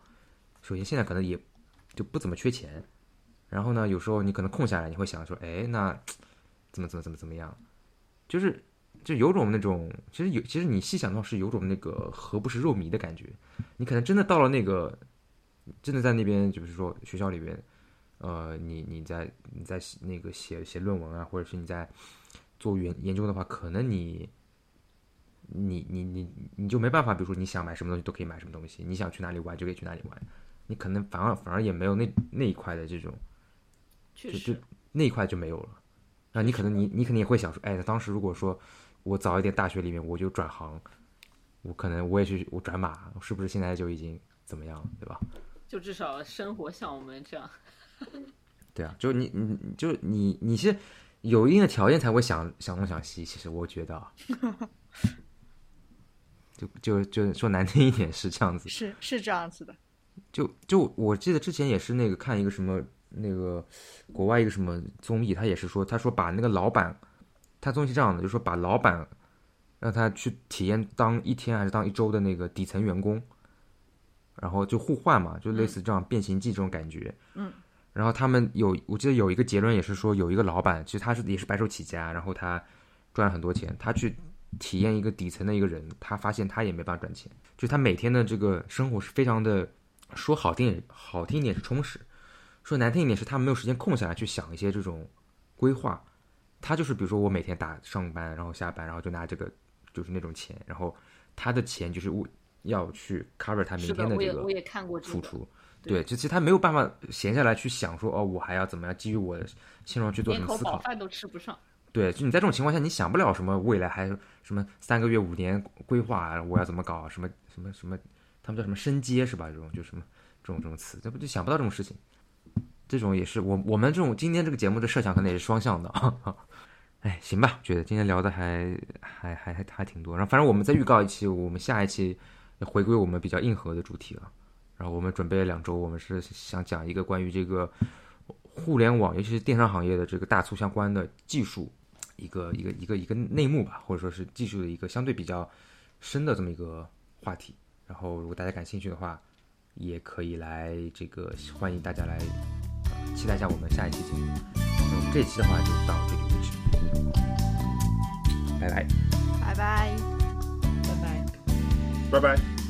首先现在可能也就不怎么缺钱，然后呢，有时候你可能空下来，你会想说，哎，那怎么怎么怎么怎么样，就是就有种那种，其实有其实你细想的话是有种那个何不是肉糜的感觉，你可能真的到了那个真的在那边，就是说学校里边，呃，你你在你在那个写写论文啊，或者是你在做研研究的话，可能你，你你你你就没办法，比如说你想买什么东西都可以买什么东西，你想去哪里玩就可以去哪里玩，你可能反而反而也没有那那一块的这种，确就就实，那一块就没有了。啊，你可能你你肯定也会想说，哎，当时如果说我早一点大学里面我就转行，我可能我也去我转码，是不是现在就已经怎么样了，对吧？就至少生活像我们这样，[laughs] 对啊，就你你就你你是有一定的条件才会想想东想西，其实我觉得啊，[laughs] 就就就说难听一点是这样子，是是这样子的。就就我记得之前也是那个看一个什么那个国外一个什么综艺，他也是说，他说把那个老板，他综艺是这样的，就说把老板让他去体验当一天还是当一周的那个底层员工，然后就互换嘛，就类似这样变形记这种感觉。嗯。然后他们有，我记得有一个结论也是说，有一个老板，其实他是也是白手起家，然后他赚了很多钱，他去体验一个底层的一个人，他发现他也没办法赚钱，就他每天的这个生活是非常的，说好听好听一点是充实，说难听一点是他没有时间空下来去想一些这种规划，他就是比如说我每天打上班，然后下班，然后就拿这个就是那种钱，然后他的钱就是我要去 cover 他明天的这个付出。对，就其实他没有办法闲下来去想说，哦，我还要怎么样基于我的现状去做什么思考。饭都吃不上。对，就你在这种情况下，你想不了什么未来还什么三个月、五年规划，我要怎么搞？什么什么什么，他们叫什么升阶是吧？这种就什么这种这种词，这不就想不到这种事情。这种也是我我们这种今天这个节目的设想可能也是双向的。[laughs] 哎，行吧，觉得今天聊的还还还还还挺多。然后反正我们再预告一期，我们下一期回归我们比较硬核的主题了。然后我们准备了两周，我们是想讲一个关于这个互联网，尤其是电商行业的这个大促相关的技术，一个一个一个一个内幕吧，或者说是技术的一个相对比较深的这么一个话题。然后如果大家感兴趣的话，也可以来这个欢迎大家来期待一下我们下一期节目。那我们这期的话就到这里为止，拜拜，拜拜，拜拜，拜拜。